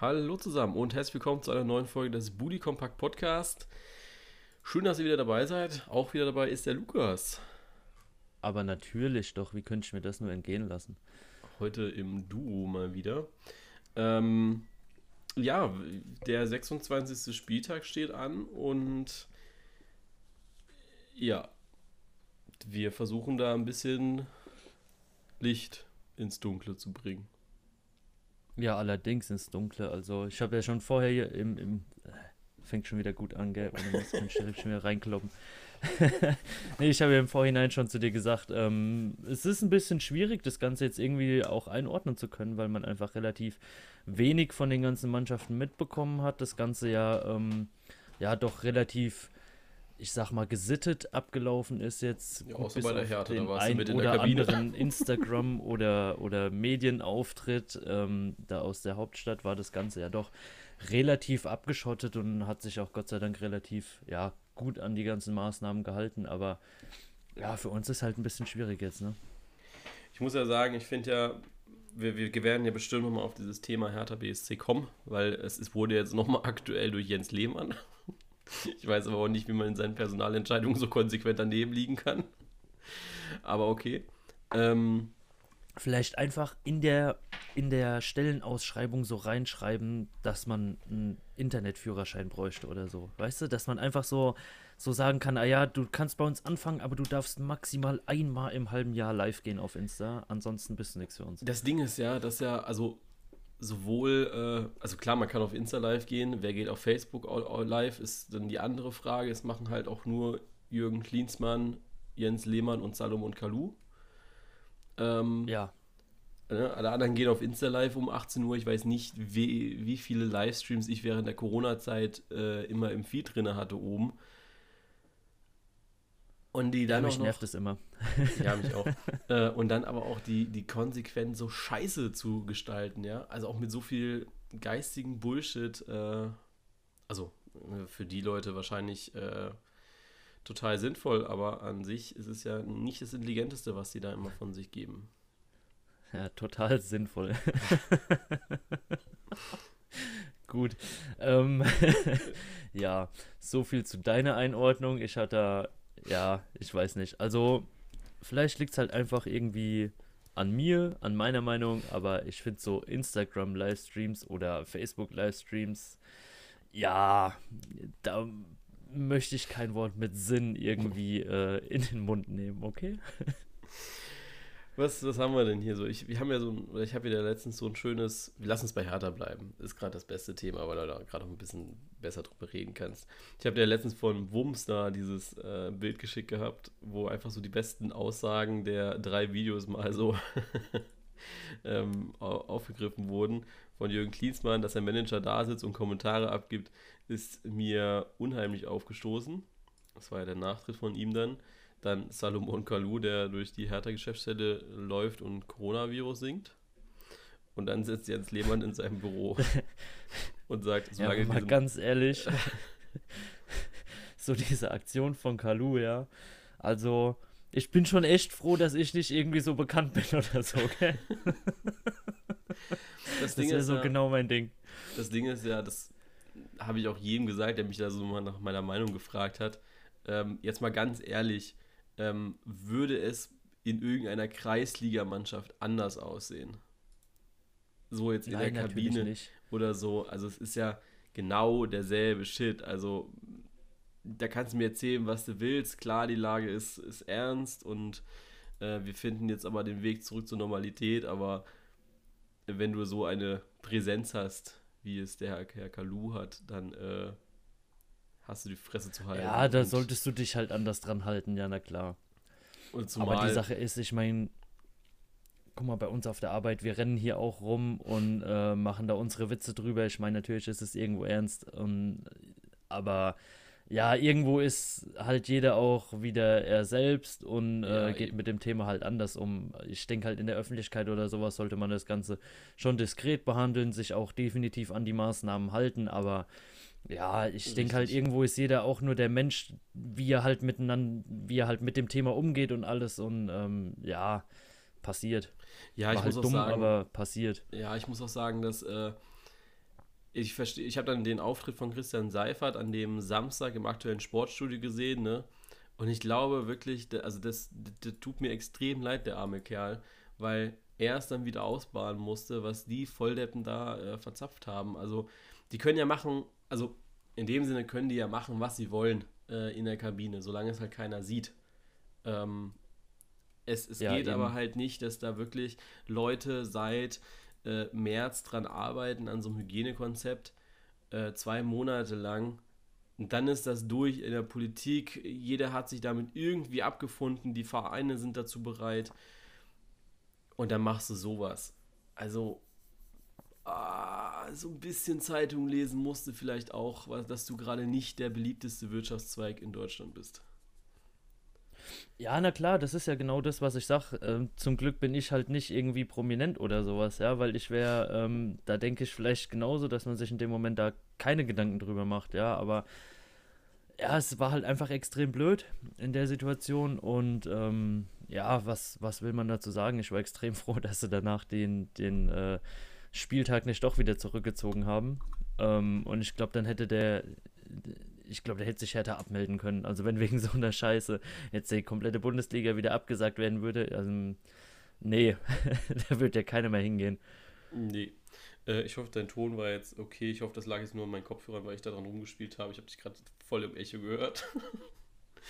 Hallo zusammen und herzlich willkommen zu einer neuen Folge des Booty Compact Podcast. Schön, dass ihr wieder dabei seid. Auch wieder dabei ist der Lukas. Aber natürlich doch, wie könnte ich mir das nur entgehen lassen? Heute im Duo mal wieder. Ähm, ja, der 26. Spieltag steht an und ja, wir versuchen da ein bisschen Licht ins Dunkle zu bringen. Ja, allerdings ins Dunkle. Also ich habe ja schon vorher hier im, im äh, fängt schon wieder gut an, gell? Muss den Sheriff schon wieder reinkloppen. nee, ich habe ja im Vorhinein schon zu dir gesagt, ähm, es ist ein bisschen schwierig, das Ganze jetzt irgendwie auch einordnen zu können, weil man einfach relativ wenig von den ganzen Mannschaften mitbekommen hat. Das Ganze ja, ähm, ja doch relativ ich sag mal, gesittet abgelaufen ist jetzt. Ja, außer bei der Härte, da warst du mit in oder der Kabine. anderen Instagram- oder, oder Medienauftritt ähm, da aus der Hauptstadt war das Ganze ja doch relativ abgeschottet und hat sich auch Gott sei Dank relativ ja, gut an die ganzen Maßnahmen gehalten. Aber ja, für uns ist halt ein bisschen schwierig jetzt, ne? Ich muss ja sagen, ich finde ja, wir, wir werden ja bestimmt nochmal auf dieses Thema Hertha BSC kommen, weil es, es wurde jetzt nochmal aktuell durch Jens Lehmann ich weiß aber auch nicht, wie man in seinen Personalentscheidungen so konsequent daneben liegen kann. Aber okay. Ähm, Vielleicht einfach in der, in der Stellenausschreibung so reinschreiben, dass man einen Internetführerschein bräuchte oder so. Weißt du, dass man einfach so, so sagen kann, ah ja, du kannst bei uns anfangen, aber du darfst maximal einmal im halben Jahr live gehen auf Insta, ansonsten bist du nichts für uns. Das Ding ist ja, dass ja, also sowohl, äh, also klar, man kann auf Insta live gehen, wer geht auf Facebook live, ist dann die andere Frage. Es machen halt auch nur Jürgen Klinsmann, Jens Lehmann und Salomon Kalou. Ähm, ja. Ne, alle anderen gehen auf Insta live um 18 Uhr. Ich weiß nicht, wie, wie viele Livestreams ich während der Corona-Zeit äh, immer im Feed drin hatte oben. Und die dann ja, mich auch nervt es immer. Ja, mich auch. äh, und dann aber auch die, die konsequent so scheiße zu gestalten, ja. Also auch mit so viel geistigen Bullshit. Äh, also äh, für die Leute wahrscheinlich äh, total sinnvoll, aber an sich ist es ja nicht das Intelligenteste, was sie da immer von sich geben. Ja, total sinnvoll. Gut. Ähm, ja, so viel zu deiner Einordnung. Ich hatte ja, ich weiß nicht. Also, vielleicht liegt es halt einfach irgendwie an mir, an meiner Meinung, aber ich finde so Instagram-Livestreams oder Facebook-Livestreams, ja, da möchte ich kein Wort mit Sinn irgendwie äh, in den Mund nehmen, okay? Was, was haben wir denn hier so? Ich, wir haben ja so ein, ich habe ja letztens so ein schönes, wir lassen es bei Hertha bleiben. Ist gerade das beste Thema, weil du da gerade auch ein bisschen besser drüber reden kannst. Ich habe dir letztens von Wums da dieses äh, Bild geschickt gehabt, wo einfach so die besten Aussagen der drei Videos mal so ähm, aufgegriffen wurden. Von Jürgen Klinsmann, dass der Manager da sitzt und Kommentare abgibt, ist mir unheimlich aufgestoßen. Das war ja der Nachtritt von ihm dann. Dann Salomon Kalou, der durch die Hertha-Geschäftsstelle läuft und Coronavirus singt. Und dann sitzt Jens Lehmann in seinem Büro und sagt, ja, mal ganz ehrlich, so diese Aktion von Kalu, ja. Also, ich bin schon echt froh, dass ich nicht irgendwie so bekannt bin oder so, okay? Das, das ist ja so genau mein Ding. Das Ding ist ja, das habe ich auch jedem gesagt, der mich da so mal nach meiner Meinung gefragt hat. Ähm, jetzt mal ganz ehrlich, ähm, würde es in irgendeiner Kreisligamannschaft anders aussehen? So jetzt in Nein, der Kabine oder so. Also es ist ja genau derselbe Shit. Also da kannst du mir erzählen, was du willst. Klar, die Lage ist, ist ernst und äh, wir finden jetzt aber den Weg zurück zur Normalität. Aber wenn du so eine Präsenz hast, wie es der Herr, Herr Kalu hat, dann äh, hast du die Fresse zu halten. Ja, da solltest du dich halt anders dran halten, ja, na klar. Aber die Sache ist, ich meine, guck mal, bei uns auf der Arbeit, wir rennen hier auch rum und äh, machen da unsere Witze drüber. Ich meine, natürlich ist es irgendwo ernst, und, aber ja, irgendwo ist halt jeder auch wieder er selbst und äh, ja, geht eben. mit dem Thema halt anders um. Ich denke halt in der Öffentlichkeit oder sowas sollte man das Ganze schon diskret behandeln, sich auch definitiv an die Maßnahmen halten, aber ja, ich denke halt, irgendwo ist jeder auch nur der Mensch, wie er halt miteinander, wie er halt mit dem Thema umgeht und alles und ähm, ja, passiert. Ja, War ich halt muss dumm, auch sagen, aber passiert. Ja, ich muss auch sagen, dass äh, ich verstehe, ich habe dann den Auftritt von Christian Seifert an dem Samstag im aktuellen Sportstudio gesehen, ne? Und ich glaube wirklich, also das, das tut mir extrem leid, der arme Kerl, weil er es dann wieder ausbaden musste, was die Volldeppen da äh, verzapft haben. Also, die können ja machen, also in dem Sinne können die ja machen, was sie wollen äh, in der Kabine, solange es halt keiner sieht. Ähm, es es ja, geht eben. aber halt nicht, dass da wirklich Leute seit äh, März dran arbeiten, an so einem Hygienekonzept, äh, zwei Monate lang. Und dann ist das durch in der Politik. Jeder hat sich damit irgendwie abgefunden. Die Vereine sind dazu bereit. Und dann machst du sowas. Also, ah, so ein bisschen Zeitung lesen musste vielleicht auch, dass du gerade nicht der beliebteste Wirtschaftszweig in Deutschland bist. Ja, na klar, das ist ja genau das, was ich sage. Ähm, zum Glück bin ich halt nicht irgendwie prominent oder sowas, ja, weil ich wäre, ähm, da denke ich vielleicht genauso, dass man sich in dem Moment da keine Gedanken drüber macht, ja, aber ja, es war halt einfach extrem blöd in der Situation und ähm, ja, was, was will man dazu sagen? Ich war extrem froh, dass sie danach den, den äh, Spieltag nicht doch wieder zurückgezogen haben. Ähm, und ich glaube, dann hätte der ich glaube, der hätte sich härter abmelden können. Also wenn wegen so einer Scheiße jetzt die komplette Bundesliga wieder abgesagt werden würde, also nee, da würde ja keiner mehr hingehen. Nee. Äh, ich hoffe, dein Ton war jetzt okay. Ich hoffe, das lag jetzt nur an meinen Kopfhörern, weil ich da dran rumgespielt habe. Ich habe dich gerade voll im Echo gehört.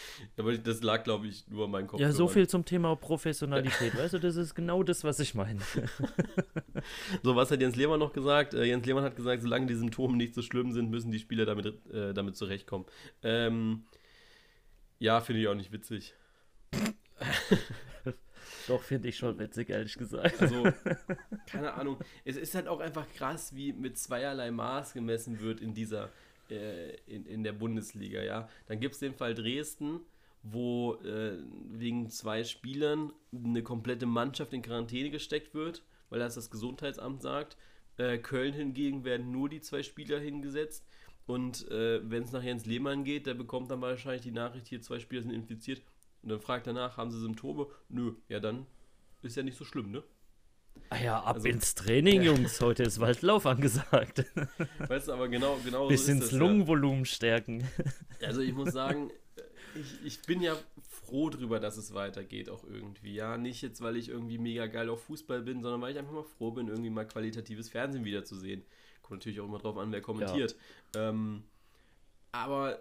Aber das lag, glaube ich, nur an meinem Kopf. Ja, so viel zum Thema Professionalität. weißt du, das ist genau das, was ich meine. so, was hat Jens Lehmann noch gesagt? Äh, Jens Lehmann hat gesagt, solange die Symptome nicht so schlimm sind, müssen die Spieler damit, äh, damit zurechtkommen. Ähm, ja, finde ich auch nicht witzig. Doch, finde ich schon witzig, ehrlich gesagt. Also, keine Ahnung. Es ist halt auch einfach krass, wie mit zweierlei Maß gemessen wird in dieser äh, in, in der Bundesliga, ja. Dann gibt es den Fall Dresden, wo äh, wegen zwei Spielern eine komplette Mannschaft in Quarantäne gesteckt wird, weil das das Gesundheitsamt sagt. Äh, Köln hingegen werden nur die zwei Spieler hingesetzt. Und äh, wenn es nach Jens Lehmann geht, der bekommt dann wahrscheinlich die Nachricht, hier zwei Spieler sind infiziert. Und dann fragt danach, haben sie Symptome? Nö, ja dann ist ja nicht so schlimm, ne? Ah ja, ab also, ins Training, Jungs. Heute ist Waldlauf angesagt. Weißt du, aber genau, genau Bisschen so das, Lungenvolumen ja. stärken. Also ich muss sagen, ich, ich bin ja froh drüber, dass es weitergeht auch irgendwie. Ja, nicht jetzt, weil ich irgendwie mega geil auf Fußball bin, sondern weil ich einfach mal froh bin, irgendwie mal qualitatives Fernsehen wiederzusehen. Kommt natürlich auch immer drauf an, wer kommentiert. Ja. Ähm, aber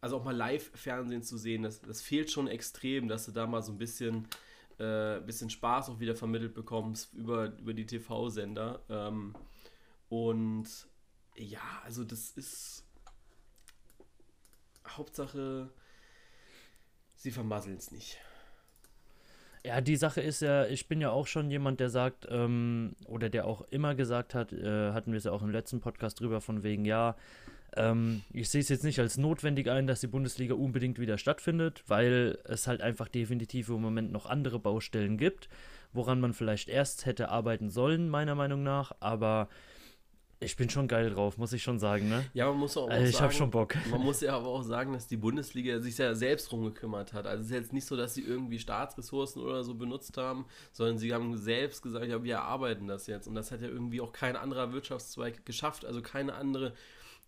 also auch mal Live-Fernsehen zu sehen, das, das fehlt schon extrem, dass du da mal so ein bisschen äh, bisschen Spaß auch wieder vermittelt bekommst über, über die TV-Sender. Ähm, und ja, also das ist Hauptsache, sie vermasseln es nicht. Ja, die Sache ist ja, ich bin ja auch schon jemand, der sagt, ähm, oder der auch immer gesagt hat, äh, hatten wir es ja auch im letzten Podcast drüber, von wegen, ja, ähm, ich sehe es jetzt nicht als notwendig ein, dass die Bundesliga unbedingt wieder stattfindet, weil es halt einfach definitiv im Moment noch andere Baustellen gibt, woran man vielleicht erst hätte arbeiten sollen, meiner Meinung nach. Aber ich bin schon geil drauf, muss ich schon sagen, ne? Ja, man muss auch, also ich habe schon Bock. Man muss ja aber auch sagen, dass die Bundesliga sich ja selbst drum gekümmert hat. Also es ist jetzt nicht so, dass sie irgendwie Staatsressourcen oder so benutzt haben, sondern sie haben selbst gesagt, ja, wir erarbeiten das jetzt. Und das hat ja irgendwie auch kein anderer Wirtschaftszweig geschafft. Also keine andere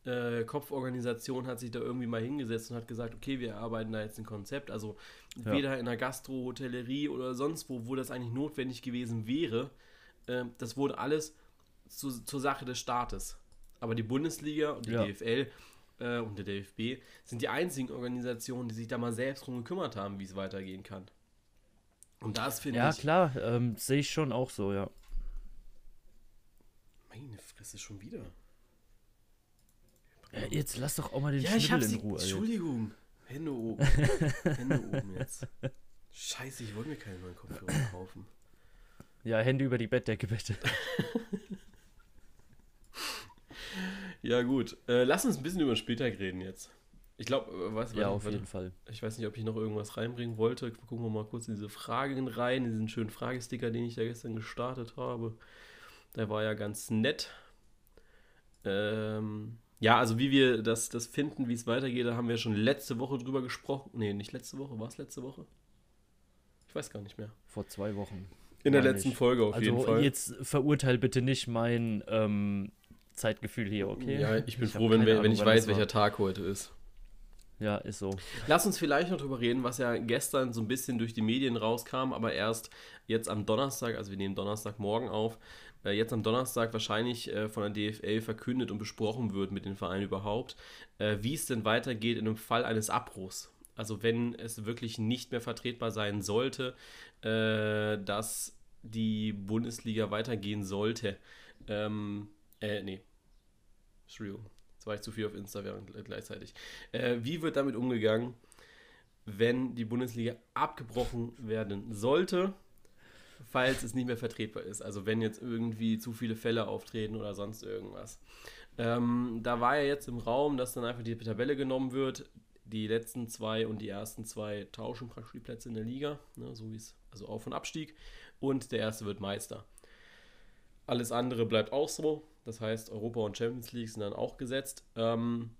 äh, Kopforganisation hat sich da irgendwie mal hingesetzt und hat gesagt, okay, wir erarbeiten da jetzt ein Konzept. Also ja. weder in der Gastro, Hotellerie oder sonst wo, wo das eigentlich notwendig gewesen wäre, äh, das wurde alles zu, zur Sache des Staates. Aber die Bundesliga und die ja. DFL äh, und der DFB sind die einzigen Organisationen, die sich da mal selbst drum gekümmert haben, wie es weitergehen kann. Und das finde ja, ich. Ja, klar, ähm, sehe ich schon auch so, ja. Meine Fresse schon wieder. Ja, jetzt lass doch auch mal den ja, Schnibbel in Ruhe. Entschuldigung. Hände oben. Hände oben jetzt. Scheiße, ich wollte mir keine neuen Kopfhörer kaufen. Ja, Hände über die Bettdecke bitte. ja, gut. Äh, lass uns ein bisschen über den Spieltag reden jetzt. Ich glaube, äh, was Ja, auf jeden Fall. Ich weiß nicht, ob ich noch irgendwas reinbringen wollte. Gucken wir mal kurz in diese Fragen rein, in diesen schönen Fragesticker, den ich da gestern gestartet habe. Der war ja ganz nett. Ähm, ja, also wie wir das, das finden, wie es weitergeht, da haben wir schon letzte Woche drüber gesprochen. Nee, nicht letzte Woche, war es letzte Woche? Ich weiß gar nicht mehr. Vor zwei Wochen. In der letzten ich. Folge auf also jeden Fall. Jetzt verurteil bitte nicht mein ähm, Zeitgefühl hier, okay? Ja, ich bin ich froh, wenn, wir, wenn ich weiß, welcher Tag heute ist. Ja, ist so. Lass uns vielleicht noch drüber reden, was ja gestern so ein bisschen durch die Medien rauskam, aber erst jetzt am Donnerstag, also wir nehmen Donnerstagmorgen auf, jetzt am Donnerstag wahrscheinlich äh, von der DFL verkündet und besprochen wird mit den Vereinen überhaupt, äh, wie es denn weitergeht in dem Fall eines Abbruchs. Also wenn es wirklich nicht mehr vertretbar sein sollte, äh, dass die Bundesliga weitergehen sollte. Ähm, äh, nee. Entschuldigung war ich zu viel auf Insta während, gleichzeitig. Äh, wie wird damit umgegangen, wenn die Bundesliga abgebrochen werden sollte, falls es nicht mehr vertretbar ist? Also wenn jetzt irgendwie zu viele Fälle auftreten oder sonst irgendwas. Ähm, da war ja jetzt im Raum, dass dann einfach die Tabelle genommen wird. Die letzten zwei und die ersten zwei tauschen praktisch die Plätze in der Liga, ne, so wie es, also Auf- und Abstieg. Und der erste wird Meister. Alles andere bleibt auch so. Das heißt, Europa und Champions League sind dann auch gesetzt. Ähm,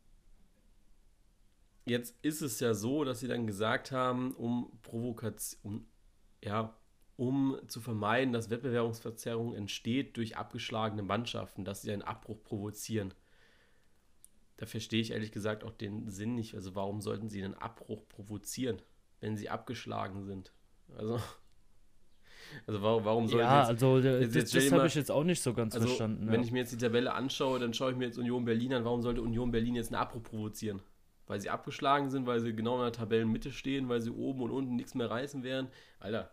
jetzt ist es ja so, dass sie dann gesagt haben, um Provokation, um, ja, um zu vermeiden, dass Wettbewerbsverzerrung entsteht durch abgeschlagene Mannschaften, dass sie einen Abbruch provozieren. Da verstehe ich ehrlich gesagt auch den Sinn nicht. Also warum sollten sie einen Abbruch provozieren, wenn sie abgeschlagen sind? Also also warum, warum soll Ja, jetzt, also jetzt, das, das habe ich jetzt auch nicht so ganz also, verstanden. Wenn ja. ich mir jetzt die Tabelle anschaue, dann schaue ich mir jetzt Union Berlin an. Warum sollte Union Berlin jetzt einen Abbruch provozieren? Weil sie abgeschlagen sind, weil sie genau in der Tabellenmitte stehen, weil sie oben und unten nichts mehr reißen werden. Alter.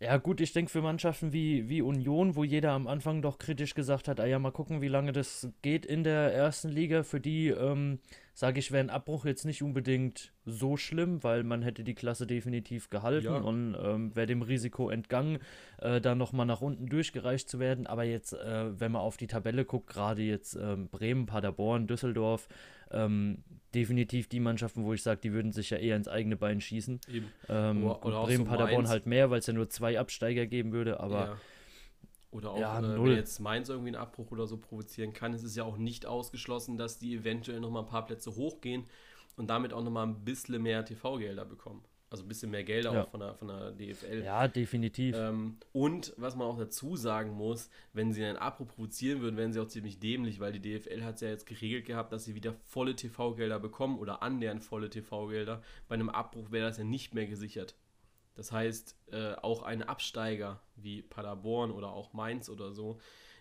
Ja, gut, ich denke für Mannschaften wie, wie Union, wo jeder am Anfang doch kritisch gesagt hat, ah ja, mal gucken, wie lange das geht in der ersten Liga, für die ähm, sage ich, wäre ein Abbruch jetzt nicht unbedingt so schlimm, weil man hätte die Klasse definitiv gehalten ja. und ähm, wäre dem Risiko entgangen, äh, da nochmal nach unten durchgereicht zu werden. Aber jetzt, äh, wenn man auf die Tabelle guckt, gerade jetzt ähm, Bremen, Paderborn, Düsseldorf, ähm, definitiv die Mannschaften, wo ich sage, die würden sich ja eher ins eigene Bein schießen. Ähm, oder, oder Bremen, so Paderborn halt mehr, weil es ja nur zwei Absteiger geben würde, aber. Ja oder auch, ja, äh, wenn jetzt Mainz irgendwie einen Abbruch oder so provozieren kann, ist es ja auch nicht ausgeschlossen, dass die eventuell nochmal ein paar Plätze hochgehen und damit auch nochmal ein bisschen mehr TV-Gelder bekommen. Also ein bisschen mehr Gelder ja. auch von der, von der DFL. Ja, definitiv. Ähm, und was man auch dazu sagen muss, wenn sie einen Abbruch provozieren würden, wären sie auch ziemlich dämlich, weil die DFL hat es ja jetzt geregelt gehabt, dass sie wieder volle TV-Gelder bekommen oder annähernd volle TV-Gelder. Bei einem Abbruch wäre das ja nicht mehr gesichert. Das heißt, äh, auch ein Absteiger wie Paderborn oder auch Mainz oder so,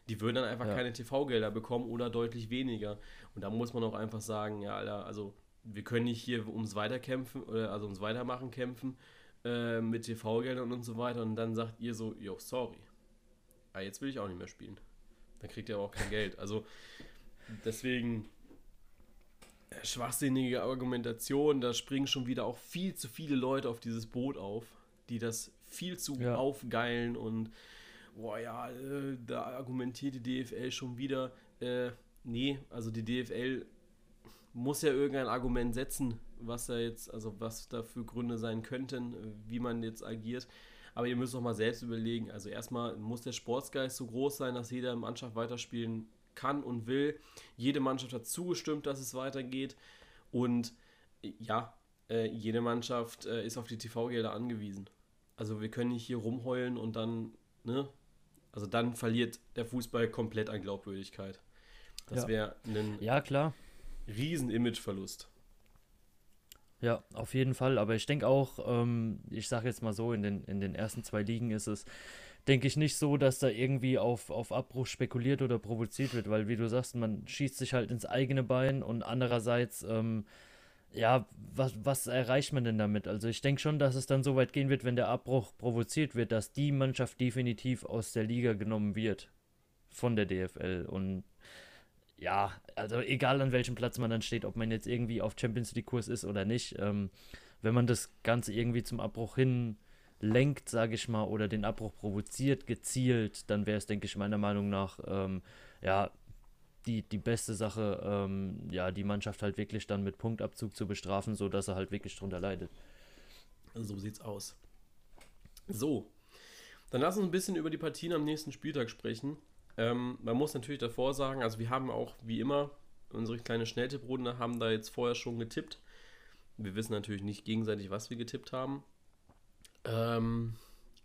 die würden dann einfach ja. keine TV-Gelder bekommen oder deutlich weniger. Und da muss man auch einfach sagen, ja, Alter, also wir können nicht hier ums Weiterkämpfen oder also ums Weitermachen kämpfen äh, mit TV-Geldern und so weiter. Und dann sagt ihr so, yo, sorry. Ah, jetzt will ich auch nicht mehr spielen. Dann kriegt ihr aber auch kein Geld. Also deswegen äh, schwachsinnige Argumentation, da springen schon wieder auch viel zu viele Leute auf dieses Boot auf die das viel zu ja. aufgeilen und boah ja, äh, da argumentiert die DFL schon wieder. Äh, nee, also die DFL muss ja irgendein Argument setzen, was da jetzt, also was da für Gründe sein könnten, wie man jetzt agiert. Aber ihr müsst doch mal selbst überlegen. Also erstmal muss der Sportsgeist so groß sein, dass jede Mannschaft weiterspielen kann und will. Jede Mannschaft hat zugestimmt, dass es weitergeht. Und ja, äh, jede Mannschaft äh, ist auf die TV-Gelder angewiesen. Also wir können nicht hier rumheulen und dann, ne? Also dann verliert der Fußball komplett an Glaubwürdigkeit. Das ja. wäre ein ja, klar. Riesen Imageverlust. Ja, auf jeden Fall. Aber ich denke auch, ähm, ich sage jetzt mal so, in den, in den ersten zwei Ligen ist es, denke ich, nicht so, dass da irgendwie auf, auf Abbruch spekuliert oder provoziert wird, weil wie du sagst, man schießt sich halt ins eigene Bein und andererseits ähm, ja, was, was erreicht man denn damit? Also ich denke schon, dass es dann so weit gehen wird, wenn der Abbruch provoziert wird, dass die Mannschaft definitiv aus der Liga genommen wird von der DFL. Und ja, also egal an welchem Platz man dann steht, ob man jetzt irgendwie auf Champions League Kurs ist oder nicht, ähm, wenn man das Ganze irgendwie zum Abbruch hin lenkt, sage ich mal, oder den Abbruch provoziert, gezielt, dann wäre es, denke ich, meiner Meinung nach, ähm, ja, die, die beste Sache, ähm, ja, die Mannschaft halt wirklich dann mit Punktabzug zu bestrafen, sodass er halt wirklich drunter leidet. So sieht's aus. So, dann lass uns ein bisschen über die Partien am nächsten Spieltag sprechen. Ähm, man muss natürlich davor sagen, also wir haben auch wie immer unsere kleine Schnelltipprunde haben da jetzt vorher schon getippt. Wir wissen natürlich nicht gegenseitig, was wir getippt haben. Ähm,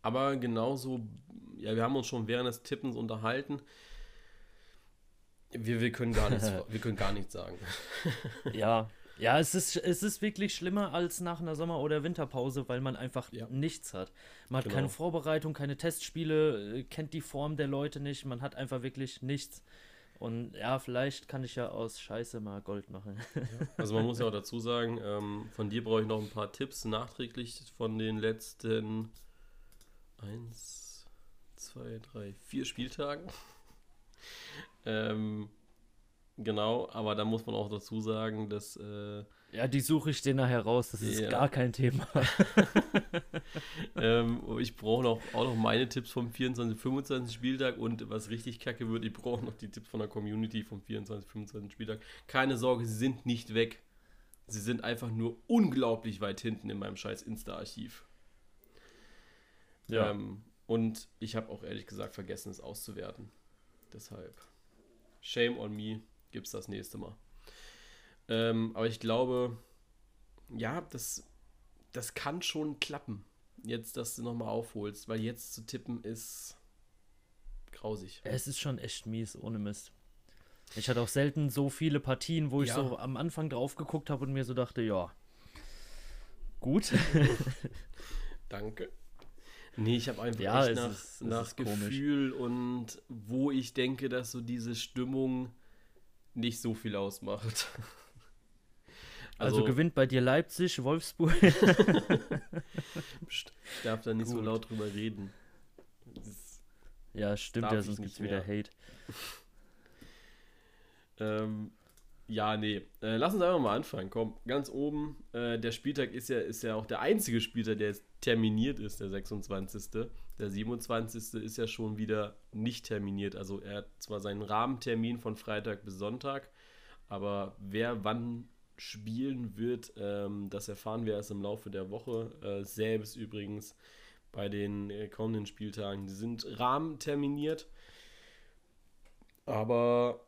aber genauso, ja, wir haben uns schon während des Tippens unterhalten Wir, wir, können gar nichts, wir können gar nichts sagen. ja, ja, es ist, es ist wirklich schlimmer als nach einer Sommer- oder Winterpause, weil man einfach ja. nichts hat. Man hat genau. keine Vorbereitung, keine Testspiele, äh, kennt die Form der Leute nicht, man hat einfach wirklich nichts. Und ja, vielleicht kann ich ja aus Scheiße mal Gold machen. Also man muss ja auch dazu sagen, ähm, von dir brauche ich noch ein paar Tipps nachträglich von den letzten eins, zwei, drei, vier Spieltagen. ähm, Genau, aber da muss man auch dazu sagen, dass. Äh, ja, die suche ich dir nachher raus, das ist ja. gar kein Thema. ähm, ich brauche noch, auch noch meine Tipps vom 24, 25 Spieltag und was richtig kacke wird, ich brauche noch die Tipps von der Community vom 24, 25 Spieltag. Keine Sorge, sie sind nicht weg. Sie sind einfach nur unglaublich weit hinten in meinem scheiß Insta-Archiv. Ja. Ähm, und ich habe auch ehrlich gesagt vergessen, es auszuwerten. Deshalb. Shame on me gibt es das nächste Mal. Ähm, aber ich glaube, ja, das, das kann schon klappen. Jetzt, dass du nochmal aufholst, weil jetzt zu tippen ist grausig. Es ist schon echt mies, ohne Mist. Ich hatte auch selten so viele Partien, wo ich ja. so am Anfang drauf geguckt habe und mir so dachte, ja, gut. Danke. Nee, ich habe einfach ja, nach, ist, nach Gefühl komisch. und wo ich denke, dass so diese Stimmung nicht so viel ausmacht. Also, also gewinnt bei dir Leipzig, Wolfsburg. ich darf da nicht Gut. so laut drüber reden. ja, stimmt ja, sonst gibt es wieder Hate. ähm, ja, nee. Äh, lass uns einfach mal anfangen. Komm, ganz oben. Äh, der Spieltag ist ja, ist ja auch der einzige Spieltag, der jetzt terminiert ist, der 26. Der 27. ist ja schon wieder nicht terminiert. Also er hat zwar seinen Rahmentermin von Freitag bis Sonntag, aber wer wann spielen wird, ähm, das erfahren wir erst im Laufe der Woche. Äh, selbst übrigens bei den äh, kommenden Spieltagen. Die sind rahmenterminiert. Aber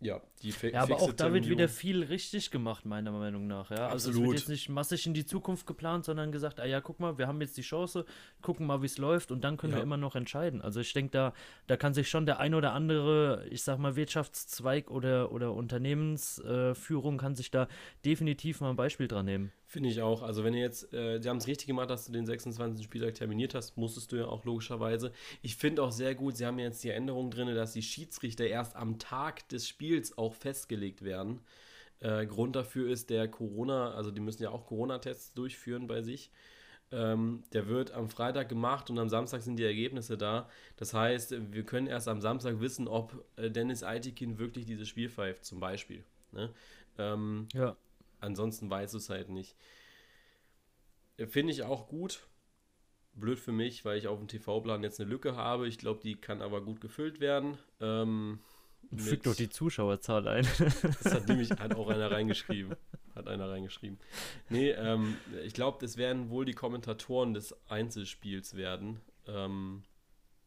ja, die fi Ja, aber auch da wird wieder viel richtig gemacht, meiner Meinung nach. Ja? Also es wird jetzt nicht massig in die Zukunft geplant, sondern gesagt, ah ja, guck mal, wir haben jetzt die Chance, gucken mal, wie es läuft und dann können ja. wir immer noch entscheiden. Also ich denke, da, da kann sich schon der ein oder andere, ich sag mal, Wirtschaftszweig oder, oder Unternehmensführung äh, kann sich da definitiv mal ein Beispiel dran nehmen. Finde ich auch. Also wenn ihr jetzt, äh, sie haben es richtig gemacht, dass du den 26. Spieltag terminiert hast, musstest du ja auch logischerweise. Ich finde auch sehr gut, sie haben jetzt die Änderung drin, dass die Schiedsrichter erst am Tag des Spiels auch festgelegt werden. Äh, Grund dafür ist der Corona, also die müssen ja auch Corona-Tests durchführen bei sich. Ähm, der wird am Freitag gemacht und am Samstag sind die Ergebnisse da. Das heißt, wir können erst am Samstag wissen, ob äh, Dennis Aitikin wirklich dieses Spiel pfeift, zum Beispiel. Ne? Ähm, ja. Ansonsten weiß es halt nicht. Finde ich auch gut. Blöd für mich, weil ich auf dem TV-Plan jetzt eine Lücke habe. Ich glaube, die kann aber gut gefüllt werden. Ähm, Fügt doch die Zuschauerzahl ein. das hat nämlich hat auch einer reingeschrieben. Hat einer reingeschrieben. Nee, ähm, ich glaube, das werden wohl die Kommentatoren des Einzelspiels werden. Ähm,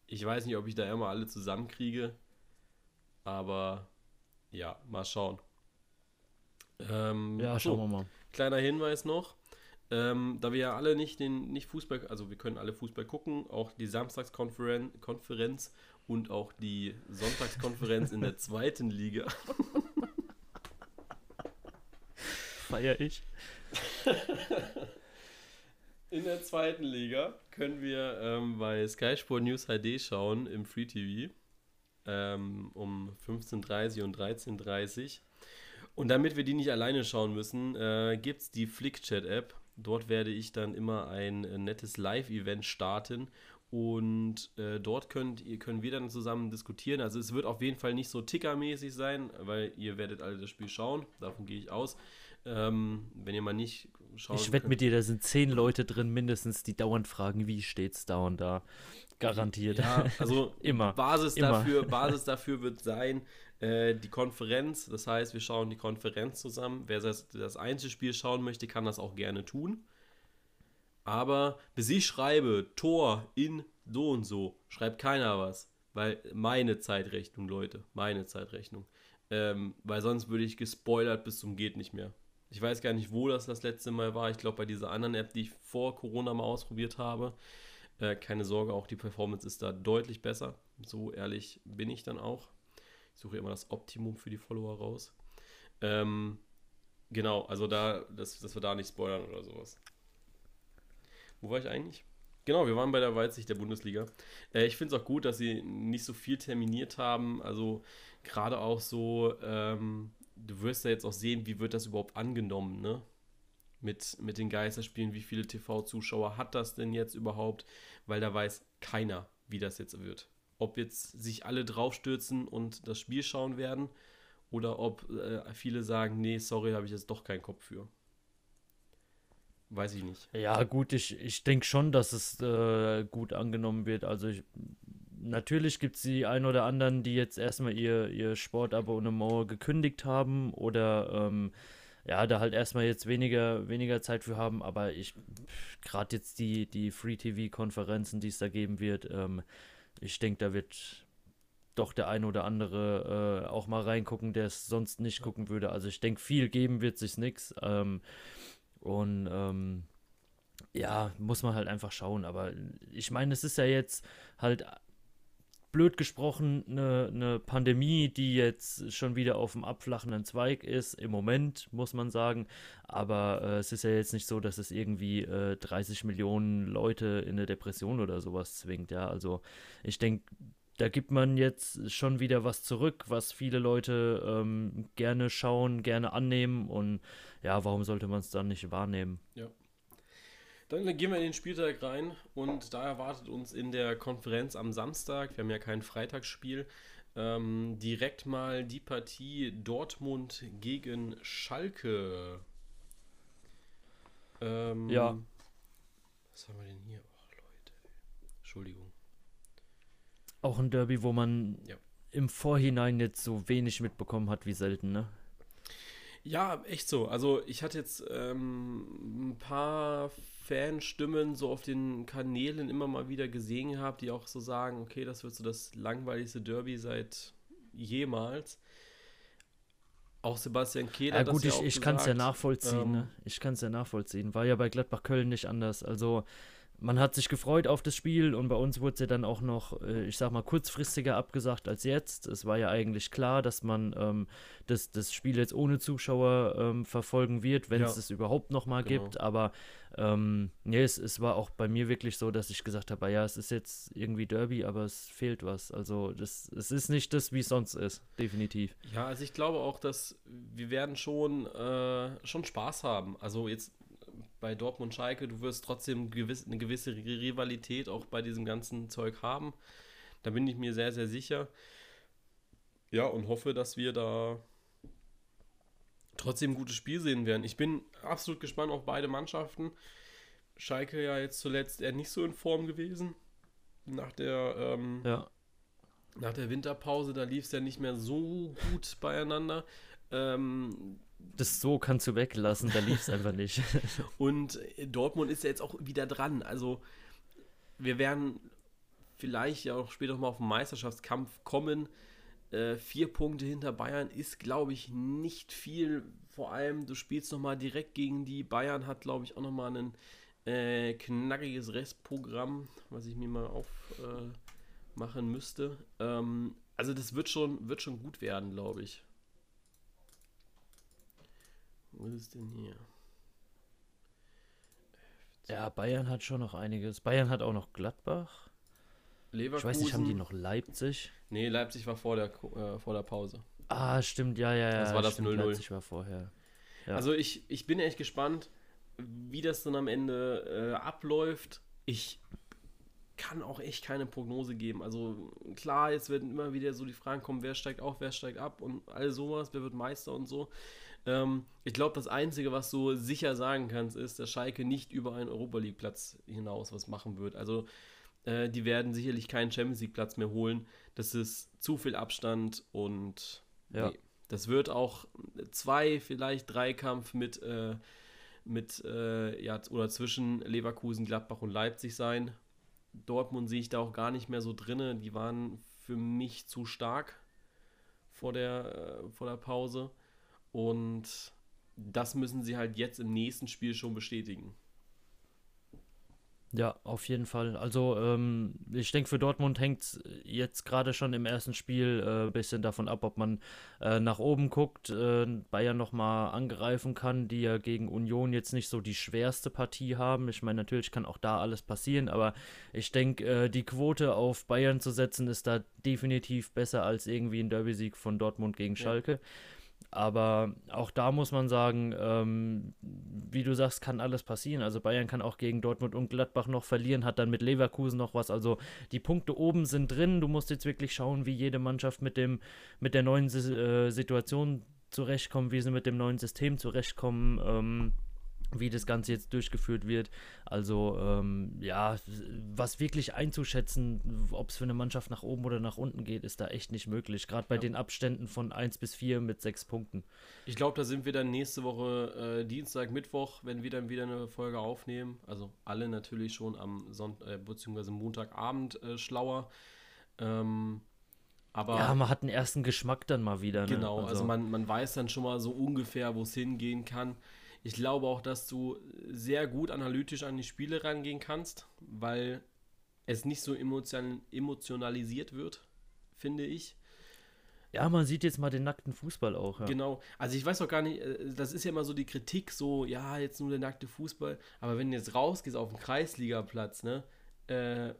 ich weiß nicht, ob ich da immer alle zusammenkriege. Aber ja, mal schauen. Ähm, ja, schauen so, wir mal. Kleiner Hinweis noch. Ähm, da wir ja alle nicht den nicht Fußball, also wir können alle Fußball gucken, auch die Samstagskonferenz und auch die Sonntagskonferenz in der zweiten Liga. Feier ich. In der zweiten Liga können wir ähm, bei Sky Sport News HD schauen im Free TV ähm, um 15.30 und 13.30 und damit wir die nicht alleine schauen müssen, äh, gibt es die Flickchat-App. Dort werde ich dann immer ein nettes Live-Event starten und äh, dort könnt, ihr, können wir dann zusammen diskutieren. Also es wird auf jeden Fall nicht so tickermäßig sein, weil ihr werdet alle das Spiel schauen. Davon gehe ich aus. Ähm, wenn ihr mal nicht schauen Ich wette mit dir, da sind zehn Leute drin mindestens, die dauernd fragen, wie steht's da und da. Garantiert. Ja, also immer. Basis, immer. Dafür, Basis dafür wird sein, äh, die Konferenz. Das heißt, wir schauen die Konferenz zusammen. Wer das, das Einzelspiel schauen möchte, kann das auch gerne tun. Aber bis ich schreibe, Tor in so und so, schreibt keiner was. Weil meine Zeitrechnung, Leute, meine Zeitrechnung. Ähm, weil sonst würde ich gespoilert bis zum geht nicht mehr. Ich weiß gar nicht, wo das das letzte Mal war. Ich glaube, bei dieser anderen App, die ich vor Corona mal ausprobiert habe. Äh, keine Sorge, auch die Performance ist da deutlich besser. So ehrlich bin ich dann auch. Ich suche immer das Optimum für die Follower raus. Ähm, genau, also da, dass, dass wir da nicht spoilern oder sowas. Wo war ich eigentlich? Genau, wir waren bei der Weitsicht der Bundesliga. Äh, ich finde es auch gut, dass sie nicht so viel terminiert haben. Also gerade auch so, ähm, du wirst ja jetzt auch sehen, wie wird das überhaupt angenommen, ne? Mit, mit den Geisterspielen, wie viele TV-Zuschauer hat das denn jetzt überhaupt? Weil da weiß keiner, wie das jetzt wird. Ob jetzt sich alle draufstürzen und das Spiel schauen werden oder ob äh, viele sagen, nee, sorry, habe ich jetzt doch keinen Kopf für. Weiß ich nicht. Ja, gut, ich, ich denke schon, dass es äh, gut angenommen wird. Also ich, natürlich gibt es die ein oder anderen, die jetzt erstmal ihr, ihr Sportabonnement gekündigt haben oder ähm, ja, da halt erstmal jetzt weniger, weniger Zeit für haben, aber ich, gerade jetzt die, die Free-TV-Konferenzen, die es da geben wird, ähm, ich denke, da wird doch der ein oder andere äh, auch mal reingucken, der es sonst nicht gucken würde. Also ich denke, viel geben wird sich nichts. Ähm, und ähm, ja, muss man halt einfach schauen. Aber ich meine, es ist ja jetzt halt blöd gesprochen eine, eine Pandemie, die jetzt schon wieder auf dem abflachenden Zweig ist, im Moment, muss man sagen. Aber äh, es ist ja jetzt nicht so, dass es irgendwie äh, 30 Millionen Leute in eine Depression oder sowas zwingt. Ja, also ich denke, da gibt man jetzt schon wieder was zurück, was viele Leute ähm, gerne schauen, gerne annehmen und ja, warum sollte man es dann nicht wahrnehmen? Ja. Dann gehen wir in den Spieltag rein und da erwartet uns in der Konferenz am Samstag, wir haben ja kein Freitagsspiel, ähm, direkt mal die Partie Dortmund gegen Schalke. Ähm, ja. Was haben wir denn hier? Oh, Leute. Entschuldigung. Auch ein Derby, wo man ja. im Vorhinein jetzt so wenig mitbekommen hat wie selten, ne? Ja, echt so. Also ich hatte jetzt ähm, ein paar Fanstimmen so auf den Kanälen immer mal wieder gesehen gehabt, die auch so sagen, okay, das wird so das langweiligste Derby seit jemals. Auch Sebastian Kehler. Ja, gut, ich, ich kann es ja nachvollziehen. Ähm, ne? Ich kann es ja nachvollziehen. War ja bei Gladbach Köln nicht anders. Also man hat sich gefreut auf das Spiel und bei uns wurde es ja dann auch noch, äh, ich sag mal, kurzfristiger abgesagt als jetzt. Es war ja eigentlich klar, dass man ähm, das, das Spiel jetzt ohne Zuschauer ähm, verfolgen wird, wenn ja. es es überhaupt nochmal genau. gibt. Aber ähm, nee, es, es war auch bei mir wirklich so, dass ich gesagt habe, ja, es ist jetzt irgendwie Derby, aber es fehlt was. Also das, es ist nicht das, wie es sonst ist, definitiv. Ja, also ich glaube auch, dass wir werden schon, äh, schon Spaß haben. Also jetzt bei Dortmund Schalke, du wirst trotzdem gewiss, eine gewisse Rivalität auch bei diesem ganzen Zeug haben. Da bin ich mir sehr, sehr sicher. Ja, und hoffe, dass wir da trotzdem ein gutes Spiel sehen werden. Ich bin absolut gespannt auf beide Mannschaften. Schalke ja jetzt zuletzt eher nicht so in Form gewesen. Nach der, ähm, ja. nach der Winterpause, da lief es ja nicht mehr so gut beieinander. Ähm, das so kannst du weglassen, da lief es einfach nicht. Und Dortmund ist ja jetzt auch wieder dran. Also wir werden vielleicht ja auch später mal auf den Meisterschaftskampf kommen. Äh, vier Punkte hinter Bayern ist, glaube ich, nicht viel. Vor allem, du spielst nochmal direkt gegen die. Bayern hat, glaube ich, auch nochmal ein äh, knackiges Restprogramm, was ich mir mal aufmachen äh, müsste. Ähm, also das wird schon, wird schon gut werden, glaube ich. Was ist denn hier? Ja, Bayern hat schon noch einiges. Bayern hat auch noch Gladbach. Leverkusen. Ich weiß nicht, haben die noch Leipzig? Nee, Leipzig war vor der, äh, vor der Pause. Ah, stimmt, ja, ja, ja. Das war das 0-0. Leipzig war vorher. Ja. Also ich, ich bin echt gespannt, wie das dann am Ende äh, abläuft. Ich kann auch echt keine Prognose geben. Also klar, jetzt werden immer wieder so die Fragen kommen, wer steigt auf, wer steigt ab und all sowas, wer wird Meister und so. Ähm, ich glaube, das Einzige, was du sicher sagen kannst, ist, dass Schalke nicht über einen Europa League-Platz hinaus was machen wird. Also äh, die werden sicherlich keinen Champions League-Platz mehr holen. Das ist zu viel Abstand und ja. nee. das wird auch zwei, vielleicht drei Kampf mit, äh, mit äh, ja, oder zwischen Leverkusen, Gladbach und Leipzig sein. Dortmund sehe ich da auch gar nicht mehr so drinne. Die waren für mich zu stark vor der, äh, vor der Pause. Und das müssen sie halt jetzt im nächsten Spiel schon bestätigen. Ja, auf jeden Fall. Also ähm, ich denke, für Dortmund hängt es jetzt gerade schon im ersten Spiel ein äh, bisschen davon ab, ob man äh, nach oben guckt, äh, Bayern nochmal angreifen kann, die ja gegen Union jetzt nicht so die schwerste Partie haben. Ich meine, natürlich kann auch da alles passieren, aber ich denke, äh, die Quote auf Bayern zu setzen ist da definitiv besser als irgendwie ein Derby-Sieg von Dortmund gegen Schalke. Ja. Aber auch da muss man sagen, ähm, wie du sagst, kann alles passieren. Also Bayern kann auch gegen Dortmund und Gladbach noch verlieren, hat dann mit Leverkusen noch was. Also die Punkte oben sind drin. Du musst jetzt wirklich schauen, wie jede Mannschaft mit, dem, mit der neuen äh, Situation zurechtkommt, wie sie mit dem neuen System zurechtkommen. Ähm, wie das Ganze jetzt durchgeführt wird. Also ähm, ja, was wirklich einzuschätzen, ob es für eine Mannschaft nach oben oder nach unten geht, ist da echt nicht möglich. Gerade bei ja. den Abständen von 1 bis 4 mit 6 Punkten. Ich glaube, da sind wir dann nächste Woche äh, Dienstag, Mittwoch, wenn wir dann wieder eine Folge aufnehmen. Also alle natürlich schon am Sonntag äh, bzw. Montagabend äh, schlauer. Ähm, aber ja, man hat einen ersten Geschmack dann mal wieder. Ne? Genau, also, also man, man weiß dann schon mal so ungefähr, wo es hingehen kann. Ich glaube auch, dass du sehr gut analytisch an die Spiele rangehen kannst, weil es nicht so emotion emotionalisiert wird, finde ich. Ja, man sieht jetzt mal den nackten Fußball auch. Ja. Genau. Also ich weiß auch gar nicht, äh, das ist ja immer so die Kritik, so, ja, jetzt nur der nackte Fußball. Aber wenn du jetzt rausgehst auf den Kreisligaplatz, ne, äh,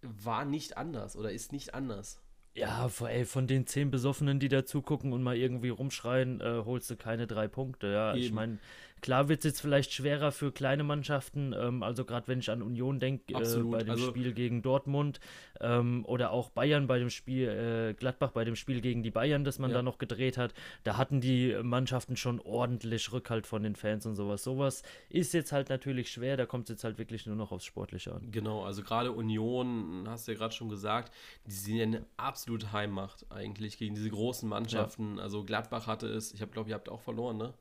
war nicht anders oder ist nicht anders. Ja, ey, von den zehn Besoffenen, die da zugucken und mal irgendwie rumschreien, äh, holst du keine drei Punkte. Ja, Eben. ich meine, Klar wird es jetzt vielleicht schwerer für kleine Mannschaften, ähm, also gerade wenn ich an Union denke, äh, bei dem also, Spiel gegen Dortmund ähm, oder auch Bayern bei dem Spiel, äh, Gladbach bei dem Spiel gegen die Bayern, das man ja. da noch gedreht hat, da hatten die Mannschaften schon ordentlich Rückhalt von den Fans und sowas. Sowas ist jetzt halt natürlich schwer, da kommt es jetzt halt wirklich nur noch aufs Sportliche an. Genau, also gerade Union, hast du ja gerade schon gesagt, die sind ja eine absolute Heimmacht eigentlich gegen diese großen Mannschaften. Ja. Also Gladbach hatte es, ich habe glaube, ihr habt auch verloren, ne?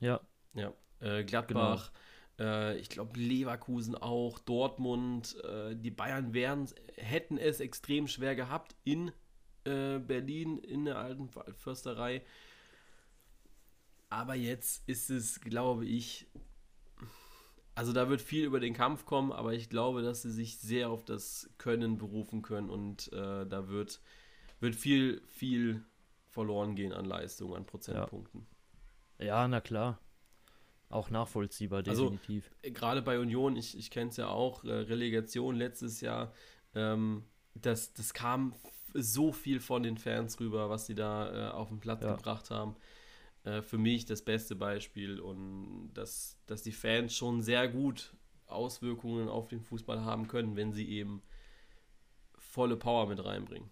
Ja, ja, äh, Gladbach, genau. äh, ich glaube Leverkusen auch, Dortmund, äh, die Bayern wären, hätten es extrem schwer gehabt in äh, Berlin, in der alten Försterei. Aber jetzt ist es, glaube ich, also da wird viel über den Kampf kommen, aber ich glaube, dass sie sich sehr auf das Können berufen können und äh, da wird, wird viel, viel verloren gehen an Leistung, an Prozentpunkten. Ja, ja na klar. Auch nachvollziehbar, also, definitiv. Also, gerade bei Union, ich, ich kenne es ja auch, äh, Relegation letztes Jahr, ähm, das, das kam so viel von den Fans rüber, was sie da äh, auf den Platz ja. gebracht haben. Äh, für mich das beste Beispiel und dass, dass die Fans schon sehr gut Auswirkungen auf den Fußball haben können, wenn sie eben volle Power mit reinbringen.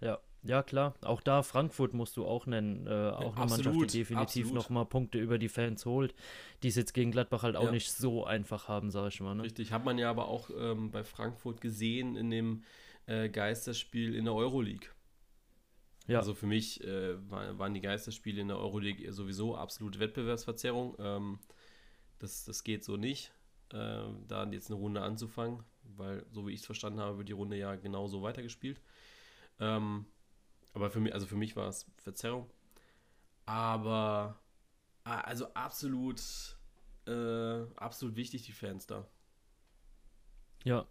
Ja, ja, klar. Auch da Frankfurt musst du auch nennen. Äh, auch eine absolut, Mannschaft, die definitiv nochmal Punkte über die Fans holt, die es jetzt gegen Gladbach halt auch ja. nicht so einfach haben, sag ich mal. Ne? Richtig, hat man ja aber auch ähm, bei Frankfurt gesehen in dem äh, Geisterspiel in der Euroleague. Ja. Also für mich äh, waren die Geisterspiele in der Euroleague sowieso absolute Wettbewerbsverzerrung. Ähm, das, das geht so nicht, äh, da jetzt eine Runde anzufangen, weil so wie ich es verstanden habe, wird die Runde ja genauso weitergespielt. Ähm, aber für mich, also für mich war es Verzerrung. Aber ah, also absolut, äh, absolut wichtig, die Fans da. Ja.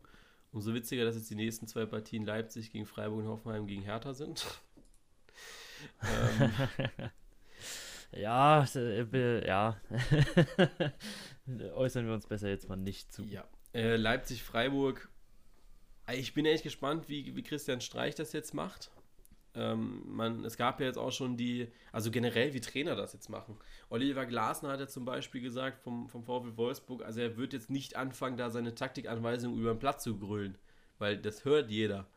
Umso witziger, dass jetzt die nächsten zwei Partien Leipzig gegen Freiburg und Hoffenheim gegen Hertha sind. ähm. Ja, äh, ja. Äußern wir uns besser jetzt mal nicht zu. Ja. Äh, Leipzig-Freiburg. Ich bin echt gespannt, wie, wie Christian Streich das jetzt macht. Ähm, man, es gab ja jetzt auch schon die, also generell, wie Trainer das jetzt machen. Oliver Glasner hat ja zum Beispiel gesagt vom, vom VfL Wolfsburg, also er wird jetzt nicht anfangen, da seine Taktikanweisungen über den Platz zu grüllen, weil das hört jeder.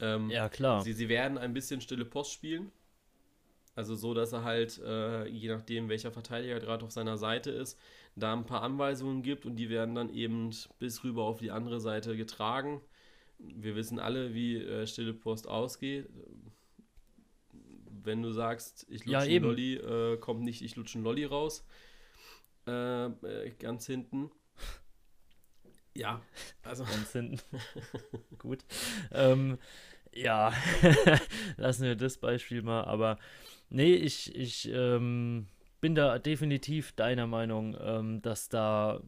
Ähm, ja, klar. Sie, sie werden ein bisschen stille Post spielen. Also so, dass er halt, äh, je nachdem, welcher Verteidiger gerade auf seiner Seite ist, da ein paar Anweisungen gibt und die werden dann eben bis rüber auf die andere Seite getragen. Wir wissen alle, wie äh, stille Post ausgeht wenn du sagst, ich lutsche ja, einen Lolli, äh, kommt nicht, ich lutsche Lolli raus. Äh, äh, ganz hinten. Ja, also. Ganz hinten. Gut. Ähm, ja, lassen wir das Beispiel mal. Aber nee, ich, ich ähm, bin da definitiv deiner Meinung, ähm, dass da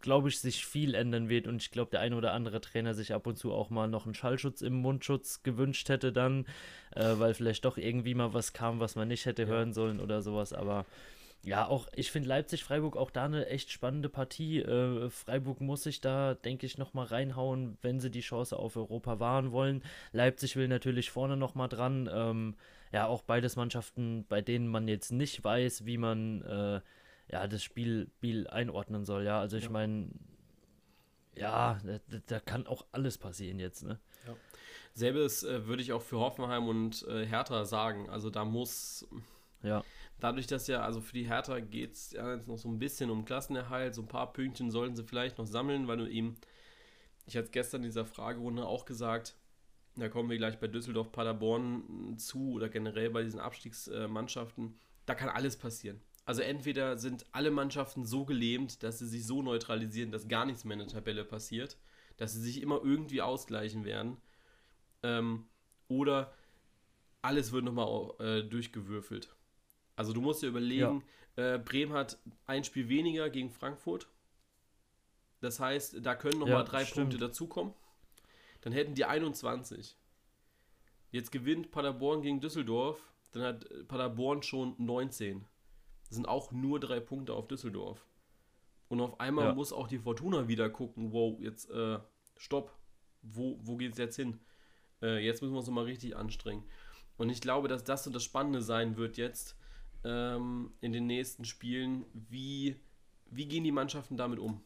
glaube ich, sich viel ändern wird und ich glaube, der eine oder andere Trainer sich ab und zu auch mal noch einen Schallschutz im Mundschutz gewünscht hätte dann, äh, weil vielleicht doch irgendwie mal was kam, was man nicht hätte ja. hören sollen oder sowas, aber ja, auch ich finde Leipzig-Freiburg auch da eine echt spannende Partie. Äh, Freiburg muss sich da, denke ich, nochmal reinhauen, wenn sie die Chance auf Europa wahren wollen. Leipzig will natürlich vorne nochmal dran. Ähm, ja, auch beides Mannschaften, bei denen man jetzt nicht weiß, wie man äh, ja, das Spiel, Spiel einordnen soll. Ja, also ich ja. meine, ja, da, da, kann auch alles passieren jetzt. Ne? Ja. Selbes äh, würde ich auch für Hoffenheim und äh, Hertha sagen. Also da muss. Ja dadurch, dass ja, also für die Hertha geht es ja jetzt noch so ein bisschen um Klassenerhalt, so ein paar Pünktchen sollten sie vielleicht noch sammeln, weil du ihm, ich hatte es gestern in dieser Fragerunde auch gesagt, da kommen wir gleich bei Düsseldorf, Paderborn zu oder generell bei diesen Abstiegsmannschaften, da kann alles passieren. Also entweder sind alle Mannschaften so gelähmt, dass sie sich so neutralisieren, dass gar nichts mehr in der Tabelle passiert, dass sie sich immer irgendwie ausgleichen werden. Ähm, oder alles wird nochmal äh, durchgewürfelt. Also du musst dir überlegen, ja. äh, Bremen hat ein Spiel weniger gegen Frankfurt. Das heißt, da können nochmal ja, drei stimmt. Punkte dazukommen. Dann hätten die 21. Jetzt gewinnt Paderborn gegen Düsseldorf. Dann hat Paderborn schon 19. Das sind auch nur drei Punkte auf Düsseldorf. Und auf einmal ja. muss auch die Fortuna wieder gucken, wow, jetzt äh, stopp, wo, wo geht es jetzt hin? Äh, jetzt müssen wir uns nochmal richtig anstrengen. Und ich glaube, dass das so das Spannende sein wird jetzt, ähm, in den nächsten Spielen. Wie, wie gehen die Mannschaften damit um?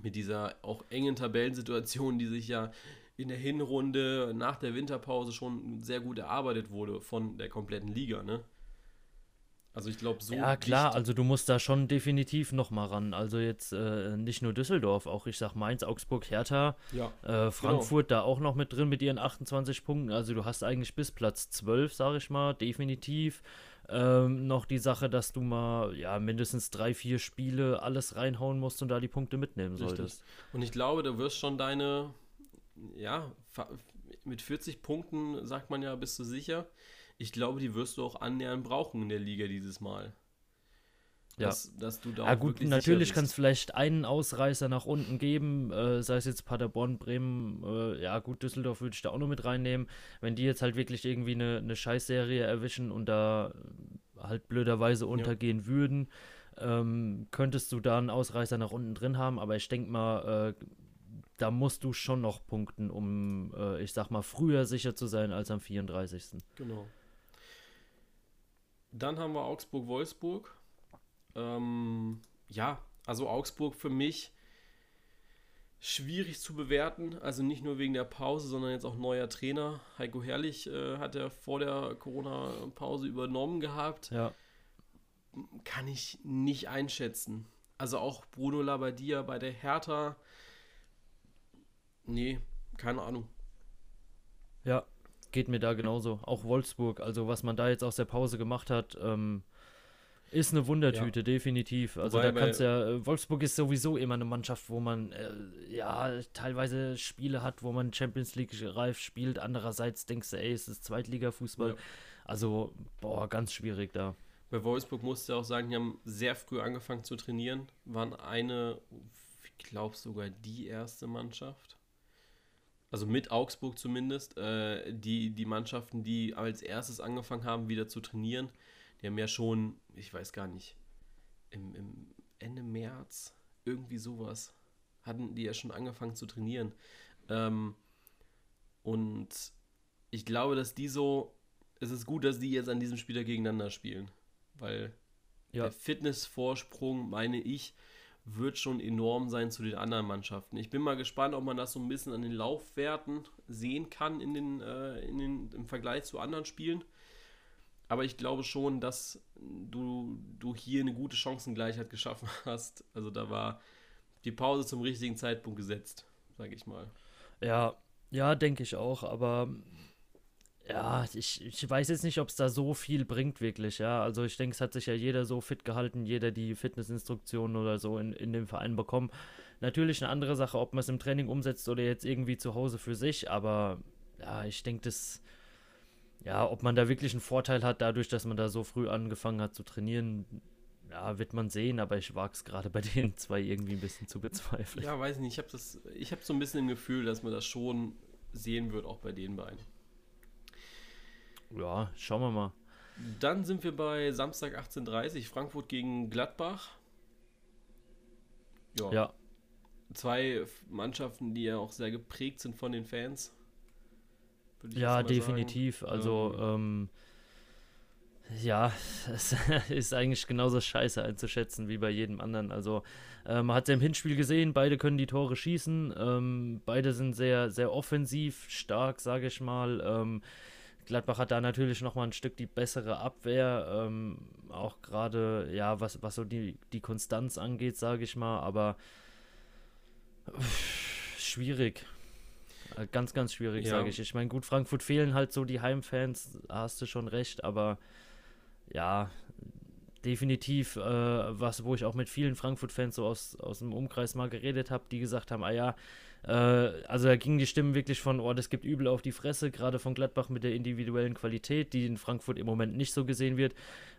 Mit dieser auch engen Tabellensituation, die sich ja in der Hinrunde nach der Winterpause schon sehr gut erarbeitet wurde von der kompletten Liga, ne? Also ich glaube so. Ja klar, also du musst da schon definitiv noch mal ran. Also jetzt äh, nicht nur Düsseldorf, auch ich sag Mainz, Augsburg, Hertha, ja, äh, Frankfurt genau. da auch noch mit drin mit ihren 28 Punkten. Also du hast eigentlich bis Platz 12, sage ich mal, definitiv ähm, noch die Sache, dass du mal ja mindestens drei, vier Spiele alles reinhauen musst und da die Punkte mitnehmen Richtig. solltest. Und ich glaube, du wirst schon deine, ja, mit 40 Punkten, sagt man ja, bist du sicher. Ich glaube, die wirst du auch annähernd brauchen in der Liga dieses Mal. Ja. Dass, dass du da ja, gut, natürlich kann es vielleicht einen Ausreißer nach unten geben, äh, sei es jetzt Paderborn, Bremen, äh, ja gut, Düsseldorf würde ich da auch noch mit reinnehmen. Wenn die jetzt halt wirklich irgendwie eine, eine Scheißserie erwischen und da halt blöderweise untergehen ja. würden, ähm, könntest du da einen Ausreißer nach unten drin haben, aber ich denke mal, äh, da musst du schon noch punkten, um, äh, ich sag mal, früher sicher zu sein als am 34. Genau. Dann haben wir Augsburg-Wolfsburg. Ähm, ja, also Augsburg für mich schwierig zu bewerten. Also nicht nur wegen der Pause, sondern jetzt auch neuer Trainer. Heiko Herrlich äh, hat er vor der Corona-Pause übernommen gehabt. Ja. Kann ich nicht einschätzen. Also auch Bruno Labbadia bei der Hertha. Nee, keine Ahnung. Ja, geht mir da genauso. Auch Wolfsburg, also was man da jetzt aus der Pause gemacht hat, ähm, ist eine Wundertüte, ja. definitiv. Also Wobei, da kannst ja, äh, Wolfsburg ist sowieso immer eine Mannschaft, wo man äh, ja teilweise Spiele hat, wo man Champions League reif spielt. Andererseits denkst du, ey, es ist Zweitliga-Fußball. Ja. Also, boah, ganz schwierig da. Bei Wolfsburg musste auch sagen, die haben sehr früh angefangen zu trainieren, waren eine, ich glaube sogar die erste Mannschaft. Also mit Augsburg zumindest, äh, die, die Mannschaften, die als erstes angefangen haben, wieder zu trainieren. Die haben ja schon, ich weiß gar nicht, im, im Ende März, irgendwie sowas, hatten die ja schon angefangen zu trainieren. Ähm, und ich glaube, dass die so, es ist gut, dass die jetzt an diesem Spiel gegeneinander spielen. Weil ja. der Fitnessvorsprung, meine ich, wird schon enorm sein zu den anderen Mannschaften. Ich bin mal gespannt, ob man das so ein bisschen an den Laufwerten sehen kann in den, äh, in den, im Vergleich zu anderen Spielen. Aber ich glaube schon, dass du, du hier eine gute Chancengleichheit geschaffen hast. Also da war die Pause zum richtigen Zeitpunkt gesetzt, sage ich mal. Ja, ja, denke ich auch. Aber ja, ich, ich weiß jetzt nicht, ob es da so viel bringt, wirklich. Ja, also ich denke, es hat sich ja jeder so fit gehalten, jeder die Fitnessinstruktionen oder so in, in dem Verein bekommen. Natürlich eine andere Sache, ob man es im Training umsetzt oder jetzt irgendwie zu Hause für sich. Aber ja, ich denke, das ja, ob man da wirklich einen Vorteil hat, dadurch, dass man da so früh angefangen hat zu trainieren, ja, wird man sehen, aber ich wage es gerade bei den zwei irgendwie ein bisschen zu bezweifeln. Ja, weiß nicht. Ich habe das, ich habe so ein bisschen im Gefühl, dass man das schon sehen wird, auch bei den beiden. Ja, schauen wir mal. Dann sind wir bei Samstag 18.30 Frankfurt gegen Gladbach. Ja. ja. Zwei Mannschaften, die ja auch sehr geprägt sind von den Fans. Ja, definitiv. Sagen. Also, ähm, ähm ja, es ist eigentlich genauso scheiße einzuschätzen wie bei jedem anderen. Also, äh, man hat es im Hinspiel gesehen, beide können die Tore schießen. Ähm, beide sind sehr, sehr offensiv, stark, sage ich mal. Ähm, Gladbach hat da natürlich nochmal ein Stück die bessere Abwehr, ähm, auch gerade, ja, was, was so die, die Konstanz angeht, sage ich mal, aber pff, schwierig. Äh, ganz, ganz schwierig, ja. sage ich. Ich meine, gut, Frankfurt fehlen halt so die Heimfans, hast du schon recht, aber ja, definitiv äh, was, wo ich auch mit vielen Frankfurt-Fans so aus, aus dem Umkreis mal geredet habe, die gesagt haben, ah ja, äh, also da gingen die Stimmen wirklich von, oh, das gibt übel auf die Fresse, gerade von Gladbach mit der individuellen Qualität, die in Frankfurt im Moment nicht so gesehen wird.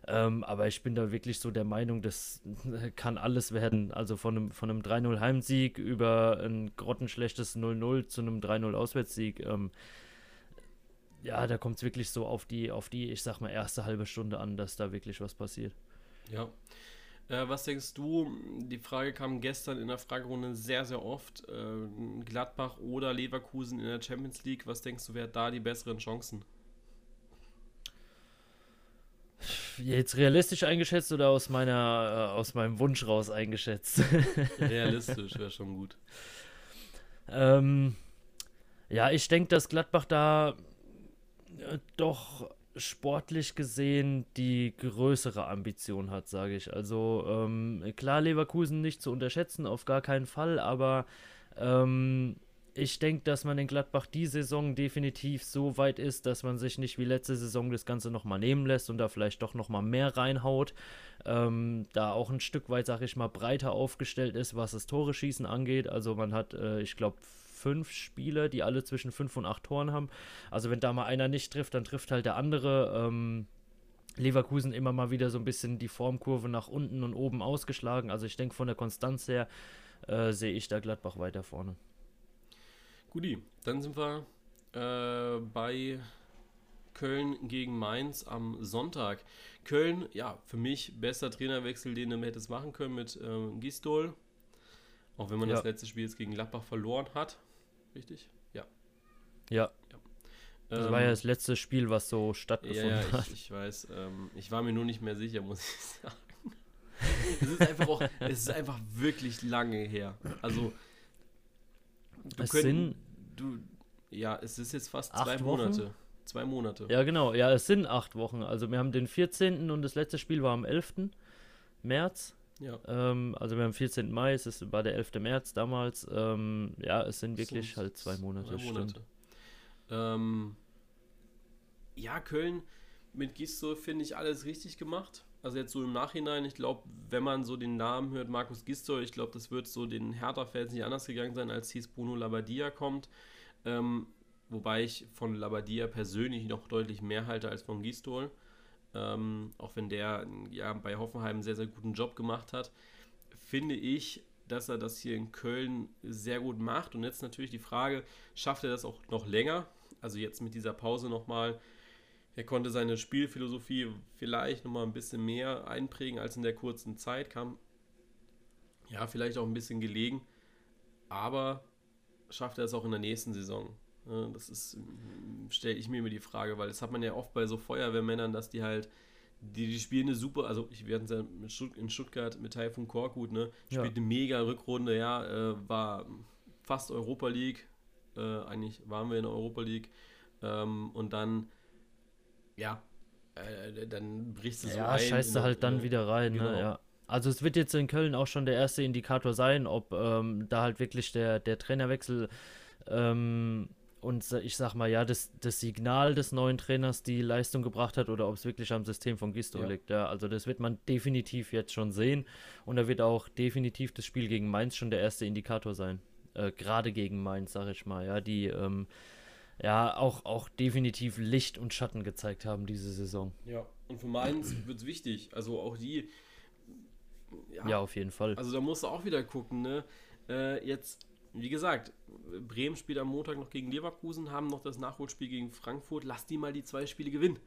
Ähm, aber ich bin da wirklich so der Meinung, das kann alles werden. Also von einem, von einem 3-0 Heimsieg über ein grottenschlechtes 0-0 zu einem 3-0 Auswärtssieg. Ähm, ja, da kommt es wirklich so auf die, auf die, ich sag mal, erste halbe Stunde an, dass da wirklich was passiert. Ja. Äh, was denkst du? Die Frage kam gestern in der Fragerunde sehr, sehr oft. Äh, Gladbach oder Leverkusen in der Champions League. Was denkst du, wer hat da die besseren Chancen? Jetzt realistisch eingeschätzt oder aus meiner äh, aus meinem Wunsch raus eingeschätzt? realistisch wäre schon gut. Ähm, ja, ich denke, dass Gladbach da äh, doch sportlich gesehen die größere Ambition hat, sage ich. Also ähm, klar, Leverkusen nicht zu unterschätzen, auf gar keinen Fall, aber ähm, ich denke, dass man in Gladbach die Saison definitiv so weit ist, dass man sich nicht wie letzte Saison das Ganze nochmal nehmen lässt und da vielleicht doch nochmal mehr reinhaut. Ähm, da auch ein Stück weit, sage ich mal, breiter aufgestellt ist, was das Tore schießen angeht. Also man hat, äh, ich glaube, fünf Spieler, die alle zwischen fünf und acht Toren haben. Also wenn da mal einer nicht trifft, dann trifft halt der andere. Ähm, Leverkusen immer mal wieder so ein bisschen die Formkurve nach unten und oben ausgeschlagen. Also ich denke von der Konstanz her äh, sehe ich da Gladbach weiter vorne. Guti, dann sind wir äh, bei Köln gegen Mainz am Sonntag. Köln, ja, für mich bester Trainerwechsel, den du hättest machen können mit äh, Gistol. Auch wenn man ja. das letzte Spiel jetzt gegen Gladbach verloren hat. Richtig? Ja. Ja. ja. Das ähm, war ja das letzte Spiel, was so stattgefunden ja, hat. Ich, ich weiß. Ähm, ich war mir nur nicht mehr sicher, muss ich sagen. es ist einfach auch, es ist einfach wirklich lange her. Also, du es können, du, ja, es ist jetzt fast zwei Monate. Wochen? Zwei Monate. Ja, genau. Ja, es sind acht Wochen. Also, wir haben den 14. und das letzte Spiel war am 11. März. Ja. Ähm, also wir haben 14. Mai, es ist, war der 11. März damals. Ähm, ja, es sind wirklich so, halt zwei Monate. Zwei Monate. Ähm, ja, Köln mit Gisto finde ich alles richtig gemacht. Also jetzt so im Nachhinein, ich glaube, wenn man so den Namen hört, Markus Gistor, ich glaube, das wird so den Hertha-Fans nicht anders gegangen sein, als hieß Bruno Labbadia kommt. Ähm, wobei ich von Labbadia persönlich noch deutlich mehr halte als von Gistol. Ähm, auch wenn der ja bei Hoffenheim einen sehr, sehr guten Job gemacht hat, finde ich, dass er das hier in Köln sehr gut macht. Und jetzt natürlich die Frage, schafft er das auch noch länger? Also jetzt mit dieser Pause nochmal. Er konnte seine Spielphilosophie vielleicht nochmal ein bisschen mehr einprägen als in der kurzen Zeit. Kam ja vielleicht auch ein bisschen gelegen. Aber schafft er es auch in der nächsten Saison? Das ist, stelle ich mir immer die Frage, weil das hat man ja oft bei so Feuerwehrmännern, dass die halt, die, die spielen eine super, also ich werde ja in Stuttgart mit Taifun Korkut, ne, spielt ja. eine mega Rückrunde, ja, äh, war fast Europa League, äh, eigentlich waren wir in der Europa League ähm, und dann, ja, äh, dann brichst du so ja, ein. Ja, scheißt du halt dann wieder rein, ne, genau. ne, ja. Also es wird jetzt in Köln auch schon der erste Indikator sein, ob ähm, da halt wirklich der, der Trainerwechsel ähm, und ich sag mal, ja, das, das Signal des neuen Trainers die Leistung gebracht hat oder ob es wirklich am System von Gisto ja. liegt. Ja, also das wird man definitiv jetzt schon sehen und da wird auch definitiv das Spiel gegen Mainz schon der erste Indikator sein. Äh, Gerade gegen Mainz, sag ich mal, ja, die ähm, ja auch, auch definitiv Licht und Schatten gezeigt haben diese Saison. Ja, und für Mainz wird es wichtig. Also auch die ja, ja, auf jeden Fall. Also da musst du auch wieder gucken, ne? Äh, jetzt, wie gesagt, Bremen spielt am Montag noch gegen Leverkusen, haben noch das Nachholspiel gegen Frankfurt. Lass die mal die zwei Spiele gewinnen.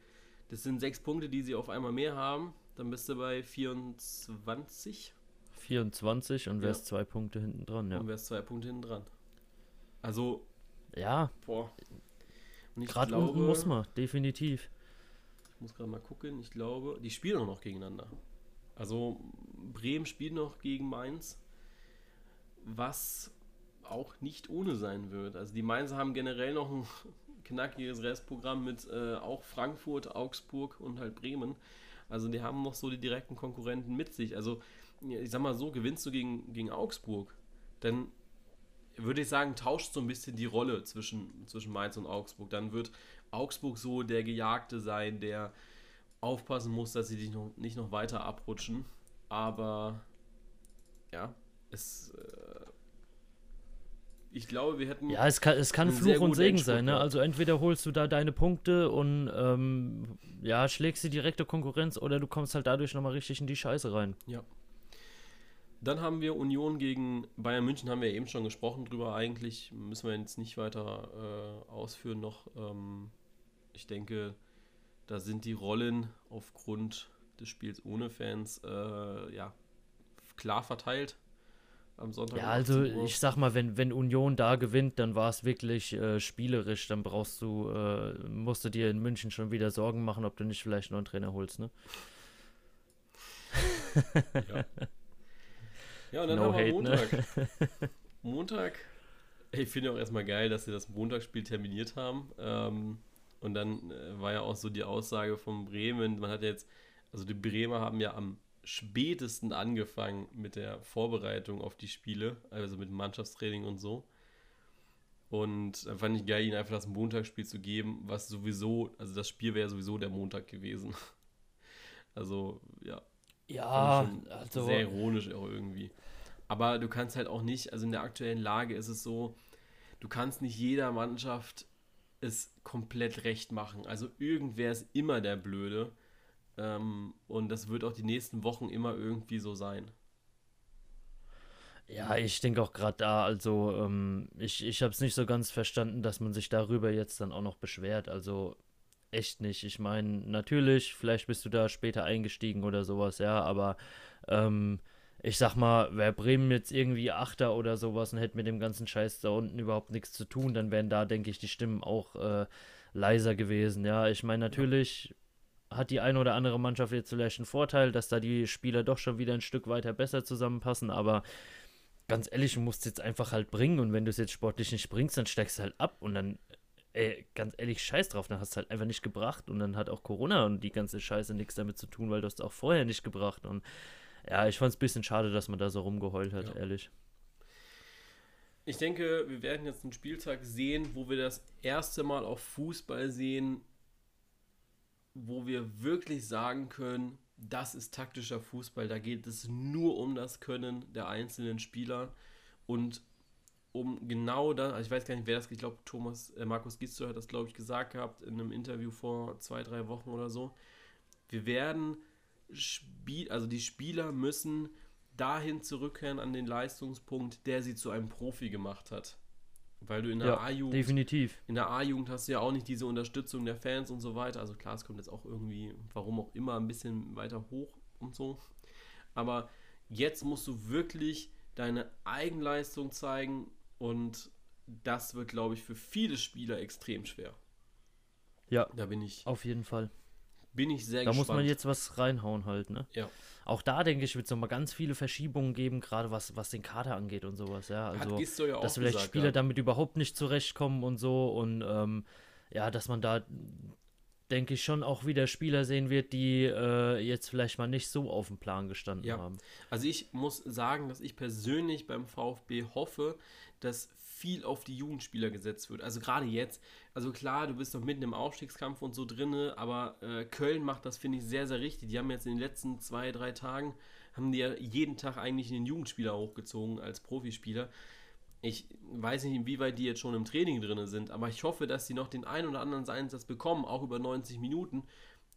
Das sind sechs Punkte, die sie auf einmal mehr haben. Dann bist du bei 24. 24 und wärst ja. zwei Punkte hinten dran, ja. Und wärst zwei Punkte hinten dran. Also. Ja. Boah. Gerade unten muss man, definitiv. Ich muss gerade mal gucken. Ich glaube, die spielen auch noch gegeneinander. Also Bremen spielt noch gegen Mainz, was auch nicht ohne sein wird. Also die Mainzer haben generell noch ein knackiges Restprogramm mit äh, auch Frankfurt, Augsburg und halt Bremen. Also die haben noch so die direkten Konkurrenten mit sich. Also ich sag mal so, gewinnst du gegen, gegen Augsburg, dann würde ich sagen, tauscht so ein bisschen die Rolle zwischen, zwischen Mainz und Augsburg. Dann wird Augsburg so der Gejagte sein, der aufpassen muss, dass sie dich noch, nicht noch weiter abrutschen. Aber ja, es. Ich glaube, wir hätten. Ja, es kann, es kann Fluch und Segen sein. Ne? Also entweder holst du da deine Punkte und ähm, ja, schlägst die direkte Konkurrenz oder du kommst halt dadurch nochmal richtig in die Scheiße rein. Ja. Dann haben wir Union gegen Bayern München, haben wir eben schon gesprochen drüber. Eigentlich müssen wir jetzt nicht weiter äh, ausführen noch. Ähm, ich denke, da sind die Rollen aufgrund des Spiels ohne Fans äh, ja, klar verteilt am Sonntag. Ja, also ich sag mal, wenn, wenn Union da gewinnt, dann war es wirklich äh, spielerisch. Dann brauchst du, äh, musst du dir in München schon wieder Sorgen machen, ob du nicht vielleicht einen Trainer holst, ne? ja. Ja, und dann no haben wir hate, Montag. Ne? Montag. Ich finde auch erstmal geil, dass sie das Montagsspiel terminiert haben. Ähm, und dann äh, war ja auch so die Aussage von Bremen, man hat jetzt, also die Bremer haben ja am spätesten angefangen mit der Vorbereitung auf die Spiele, also mit Mannschaftstraining und so. Und dann fand ich geil, ihnen einfach das Montagsspiel zu geben, was sowieso, also das Spiel wäre sowieso der Montag gewesen. Also, ja. Ja, also. Sehr ironisch auch irgendwie. Aber du kannst halt auch nicht, also in der aktuellen Lage ist es so, du kannst nicht jeder Mannschaft es komplett recht machen. Also irgendwer ist immer der Blöde. Ähm, und das wird auch die nächsten Wochen immer irgendwie so sein. Ja, ich denke auch gerade da, also ähm, ich, ich habe es nicht so ganz verstanden, dass man sich darüber jetzt dann auch noch beschwert. Also echt nicht. Ich meine, natürlich, vielleicht bist du da später eingestiegen oder sowas, ja, aber ähm, ich sag mal, wäre Bremen jetzt irgendwie Achter oder sowas und hätte mit dem ganzen Scheiß da unten überhaupt nichts zu tun, dann wären da, denke ich, die Stimmen auch äh, leiser gewesen. Ja, ich meine, natürlich hat die eine oder andere Mannschaft jetzt vielleicht einen Vorteil, dass da die Spieler doch schon wieder ein Stück weiter besser zusammenpassen, aber ganz ehrlich, du musst es jetzt einfach halt bringen und wenn du es jetzt sportlich nicht bringst, dann steigst du halt ab und dann, ey, ganz ehrlich, scheiß drauf, dann hast du halt einfach nicht gebracht und dann hat auch Corona und die ganze Scheiße nichts damit zu tun, weil du es auch vorher nicht gebracht und ja, ich fand es ein bisschen schade, dass man da so rumgeheult hat, ja. ehrlich. Ich denke, wir werden jetzt einen Spieltag sehen, wo wir das erste Mal auf Fußball sehen, wo wir wirklich sagen können, das ist taktischer Fußball. Da geht es nur um das Können der einzelnen Spieler und um genau das, also ich weiß gar nicht, wer das, ich glaube, Thomas, äh, Markus Gister hat das, glaube ich, gesagt gehabt in einem Interview vor zwei, drei Wochen oder so. Wir werden Spiel, also die Spieler müssen dahin zurückkehren an den Leistungspunkt, der sie zu einem Profi gemacht hat. Weil du in der ja, A-Jugend. Definitiv. In der A-Jugend hast du ja auch nicht diese Unterstützung der Fans und so weiter. Also klar, es kommt jetzt auch irgendwie, warum auch immer, ein bisschen weiter hoch und so. Aber jetzt musst du wirklich deine Eigenleistung zeigen und das wird, glaube ich, für viele Spieler extrem schwer. Ja, da bin ich. Auf jeden Fall. Bin ich sehr da gespannt. Da muss man jetzt was reinhauen halt, ne? Ja. Auch da, denke ich, wird es nochmal ganz viele Verschiebungen geben, gerade was, was den Kader angeht und sowas, ja. Also, ja dass vielleicht gesagt, Spieler ja. damit überhaupt nicht zurechtkommen und so und ähm, ja, dass man da, denke ich, schon auch wieder Spieler sehen wird, die äh, jetzt vielleicht mal nicht so auf dem Plan gestanden ja. haben. Also ich muss sagen, dass ich persönlich beim VfB hoffe, dass viel auf die Jugendspieler gesetzt wird. Also gerade jetzt, also klar, du bist noch mitten im Aufstiegskampf und so drinne, aber äh, Köln macht das, finde ich, sehr, sehr richtig. Die haben jetzt in den letzten zwei, drei Tagen, haben die ja jeden Tag eigentlich einen Jugendspieler hochgezogen als Profispieler. Ich weiß nicht, inwieweit die jetzt schon im Training drin sind, aber ich hoffe, dass sie noch den einen oder anderen Einsatz bekommen, auch über 90 Minuten,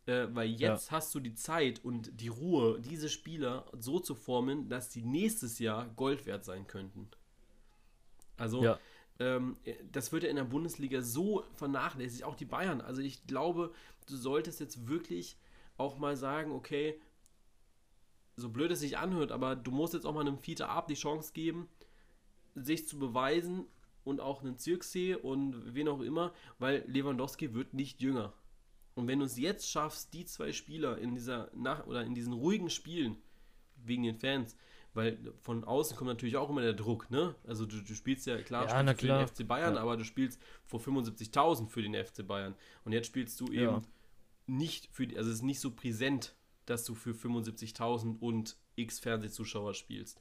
Äh, weil jetzt ja. hast du die Zeit und die Ruhe, diese Spieler so zu formen, dass die nächstes Jahr Gold wert sein könnten. Also, ja. ähm, das wird ja in der Bundesliga so vernachlässigt, auch die Bayern. Also, ich glaube, du solltest jetzt wirklich auch mal sagen, okay, so blöd es sich anhört, aber du musst jetzt auch mal einem Fiete Ab die Chance geben, sich zu beweisen und auch einen Zirksee und wen auch immer, weil Lewandowski wird nicht jünger. Und wenn du es jetzt schaffst, die zwei Spieler in dieser Nach oder in diesen ruhigen Spielen wegen den Fans, weil von außen kommt natürlich auch immer der Druck, ne? Also du, du spielst ja klar, ja, na für klar. den FC Bayern, ja. aber du spielst vor 75.000 für den FC Bayern und jetzt spielst du eben nicht für die, also es ist nicht so präsent, dass du für 75.000 und x Fernsehzuschauer spielst.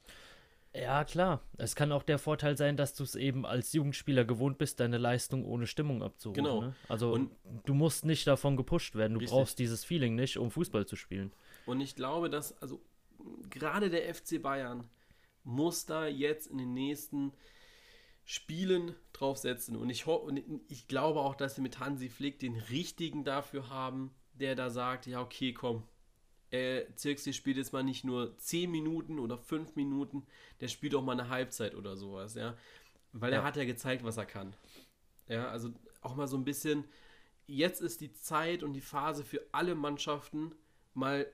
Ja, klar. Es kann auch der Vorteil sein, dass du es eben als Jugendspieler gewohnt bist, deine Leistung ohne Stimmung abzurufen. Genau. Ne? Also und du musst nicht davon gepusht werden. Du richtig. brauchst dieses Feeling nicht, um Fußball zu spielen. Und ich glaube, dass, also gerade der FC Bayern muss da jetzt in den nächsten Spielen draufsetzen. Und ich, und ich glaube auch, dass sie mit Hansi Flick den richtigen dafür haben, der da sagt, ja, okay, komm, äh, Zirkzee spielt jetzt mal nicht nur 10 Minuten oder 5 Minuten, der spielt auch mal eine Halbzeit oder sowas, ja. Weil ja. er hat ja gezeigt, was er kann. Ja, also auch mal so ein bisschen, jetzt ist die Zeit und die Phase für alle Mannschaften, mal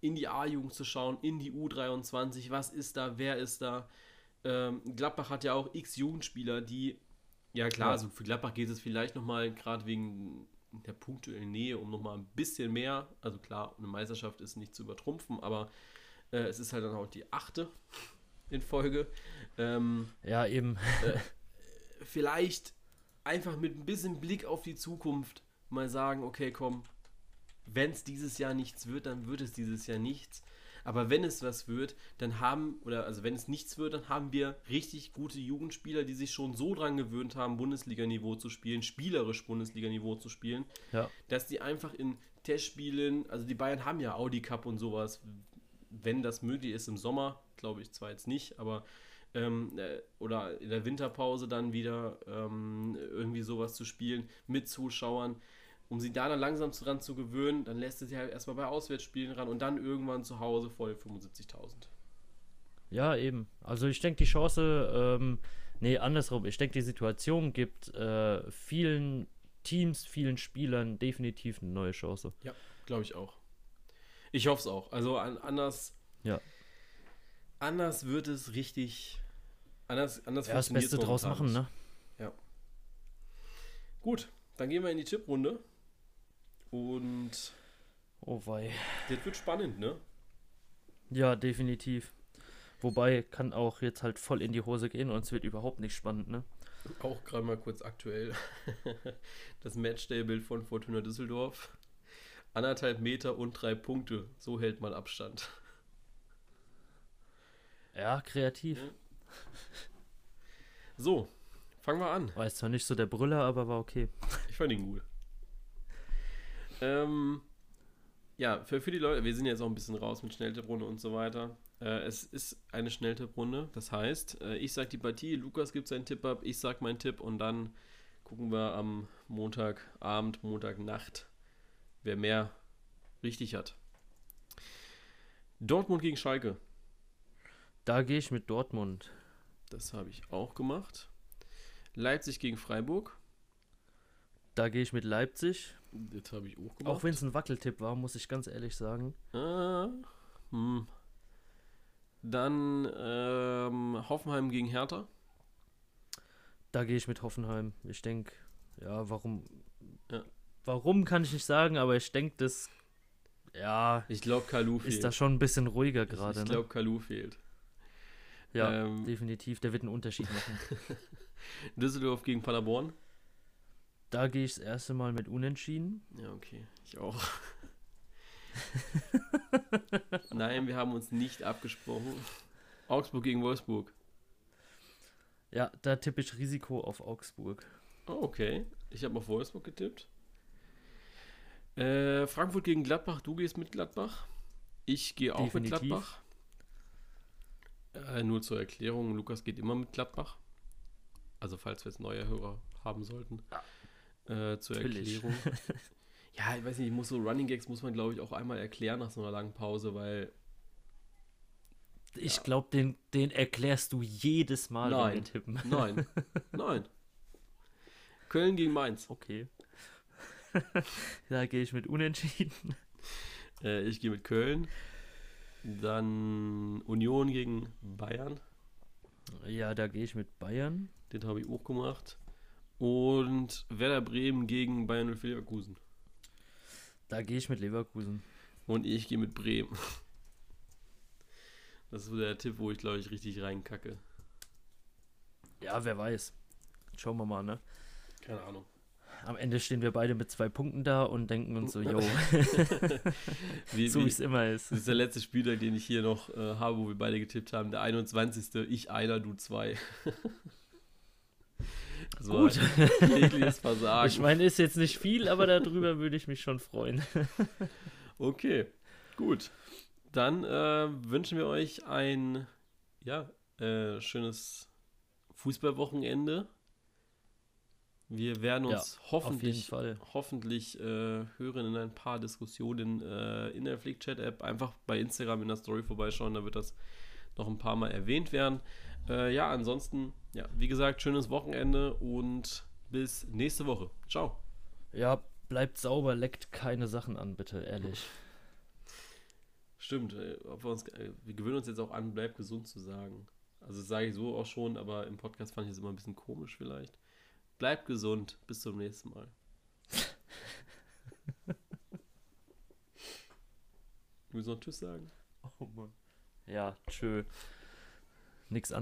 in die A-Jugend zu schauen, in die U23, was ist da, wer ist da. Ähm, Gladbach hat ja auch x Jugendspieler, die, ja klar, ja. also für Gladbach geht es vielleicht nochmal, gerade wegen der punktuellen Nähe, um nochmal ein bisschen mehr, also klar, eine Meisterschaft ist nicht zu übertrumpfen, aber äh, es ist halt dann auch die achte in Folge. Ähm, ja, eben. äh, vielleicht einfach mit ein bisschen Blick auf die Zukunft mal sagen, okay, komm, wenn es dieses Jahr nichts wird, dann wird es dieses Jahr nichts. Aber wenn es was wird, dann haben, oder also wenn es nichts wird, dann haben wir richtig gute Jugendspieler, die sich schon so dran gewöhnt haben, Bundesliga-Niveau zu spielen, spielerisch Bundesliga-Niveau zu spielen, ja. dass die einfach in Testspielen, also die Bayern haben ja Audi Cup und sowas, wenn das möglich ist im Sommer, glaube ich zwar jetzt nicht, aber ähm, äh, oder in der Winterpause dann wieder ähm, irgendwie sowas zu spielen mit Zuschauern um sie da dann langsam dran zu gewöhnen, dann lässt es sie halt erstmal bei Auswärtsspielen ran und dann irgendwann zu Hause voll 75.000. Ja, eben. Also ich denke, die Chance, ähm, nee, andersrum, ich denke, die Situation gibt äh, vielen Teams, vielen Spielern definitiv eine neue Chance. Ja, glaube ich auch. Ich hoffe es auch. Also an, anders. Ja. Anders wird es richtig. Anders, anders ja, das Beste draus machen, ne? Ja. Gut, dann gehen wir in die Tipprunde. Und. Oh wei. Das wird spannend, ne? Ja, definitiv. Wobei kann auch jetzt halt voll in die Hose gehen und es wird überhaupt nicht spannend, ne? Auch gerade mal kurz aktuell. das Matchday-Bild von Fortuna Düsseldorf. Anderthalb Meter und drei Punkte. So hält man Abstand. Ja, kreativ. So, fangen wir an. War jetzt zwar nicht so der Brüller, aber war okay. Ich fand ihn gut. Ähm, ja, für, für die Leute, wir sind jetzt auch ein bisschen raus mit Schnelltipprunde und so weiter. Äh, es ist eine Schnelltipprunde, das heißt, äh, ich sage die Partie, Lukas gibt seinen Tipp ab, ich sage meinen Tipp und dann gucken wir am Montagabend, Montagnacht, wer mehr richtig hat. Dortmund gegen Schalke. Da gehe ich mit Dortmund. Das habe ich auch gemacht. Leipzig gegen Freiburg. Da gehe ich mit Leipzig. Das habe ich auch gemacht. Auch wenn es ein Wackeltipp war, muss ich ganz ehrlich sagen. Ah, hm. Dann ähm, Hoffenheim gegen Hertha. Da gehe ich mit Hoffenheim. Ich denke, ja, warum? Ja. Warum kann ich nicht sagen, aber ich denke, das. Ja. Ich glaube, Kalu fehlt. Ist da schon ein bisschen ruhiger gerade. Ich, ich glaube, ne? Kalu fehlt. Ja, ähm, definitiv. Der wird einen Unterschied machen. Düsseldorf gegen Paderborn. Da gehe ich das erste Mal mit Unentschieden. Ja, okay. Ich auch. Nein, wir haben uns nicht abgesprochen. Augsburg gegen Wolfsburg. Ja, da tippe ich Risiko auf Augsburg. Oh, okay. Ich habe auf Wolfsburg getippt. Äh, Frankfurt gegen Gladbach. Du gehst mit Gladbach. Ich gehe auch Definitiv. mit Gladbach. Äh, nur zur Erklärung: Lukas geht immer mit Gladbach. Also, falls wir jetzt neue Hörer haben sollten. Ja. Äh, zur Natürlich. Erklärung. Ja, ich weiß nicht, ich muss so Running Gags muss man, glaube ich, auch einmal erklären nach so einer langen Pause, weil. Ich ja. glaube, den, den erklärst du jedes Mal, nein, wenn wir tippen. Nein, nein. Köln gegen Mainz. Okay. da gehe ich mit Unentschieden. Äh, ich gehe mit Köln. Dann Union gegen Bayern. Ja, da gehe ich mit Bayern. Den habe ich auch gemacht. Und Werder Bremen gegen Bayern 04 Leverkusen. Da gehe ich mit Leverkusen. Und ich gehe mit Bremen. Das ist so der Tipp, wo ich glaube ich richtig reinkacke. Ja, wer weiß. Schauen wir mal, ne? Keine Ahnung. Am Ende stehen wir beide mit zwei Punkten da und denken uns so, yo. wie, so wie es immer ist. Das ist der letzte Spieltag, den ich hier noch äh, habe, wo wir beide getippt haben. Der 21. Ich einer, du zwei. Das Gut. Versagen. Ich meine, ist jetzt nicht viel, aber darüber würde ich mich schon freuen. okay, gut. Dann äh, wünschen wir euch ein ja, äh, schönes Fußballwochenende. Wir werden uns ja, hoffentlich, hoffentlich äh, hören in ein paar Diskussionen äh, in der Flickchat-App. Einfach bei Instagram in der Story vorbeischauen, da wird das noch ein paar Mal erwähnt werden. Äh, ja, ansonsten, ja, wie gesagt, schönes Wochenende und bis nächste Woche. Ciao. Ja, bleibt sauber, leckt keine Sachen an, bitte, ehrlich. Stimmt, äh, wir, uns, äh, wir gewöhnen uns jetzt auch an, bleibt gesund zu sagen. Also sage ich so auch schon, aber im Podcast fand ich es immer ein bisschen komisch vielleicht. Bleibt gesund, bis zum nächsten Mal. Du willst noch Tschüss sagen? Oh Mann. Ja, tschö. Nix an.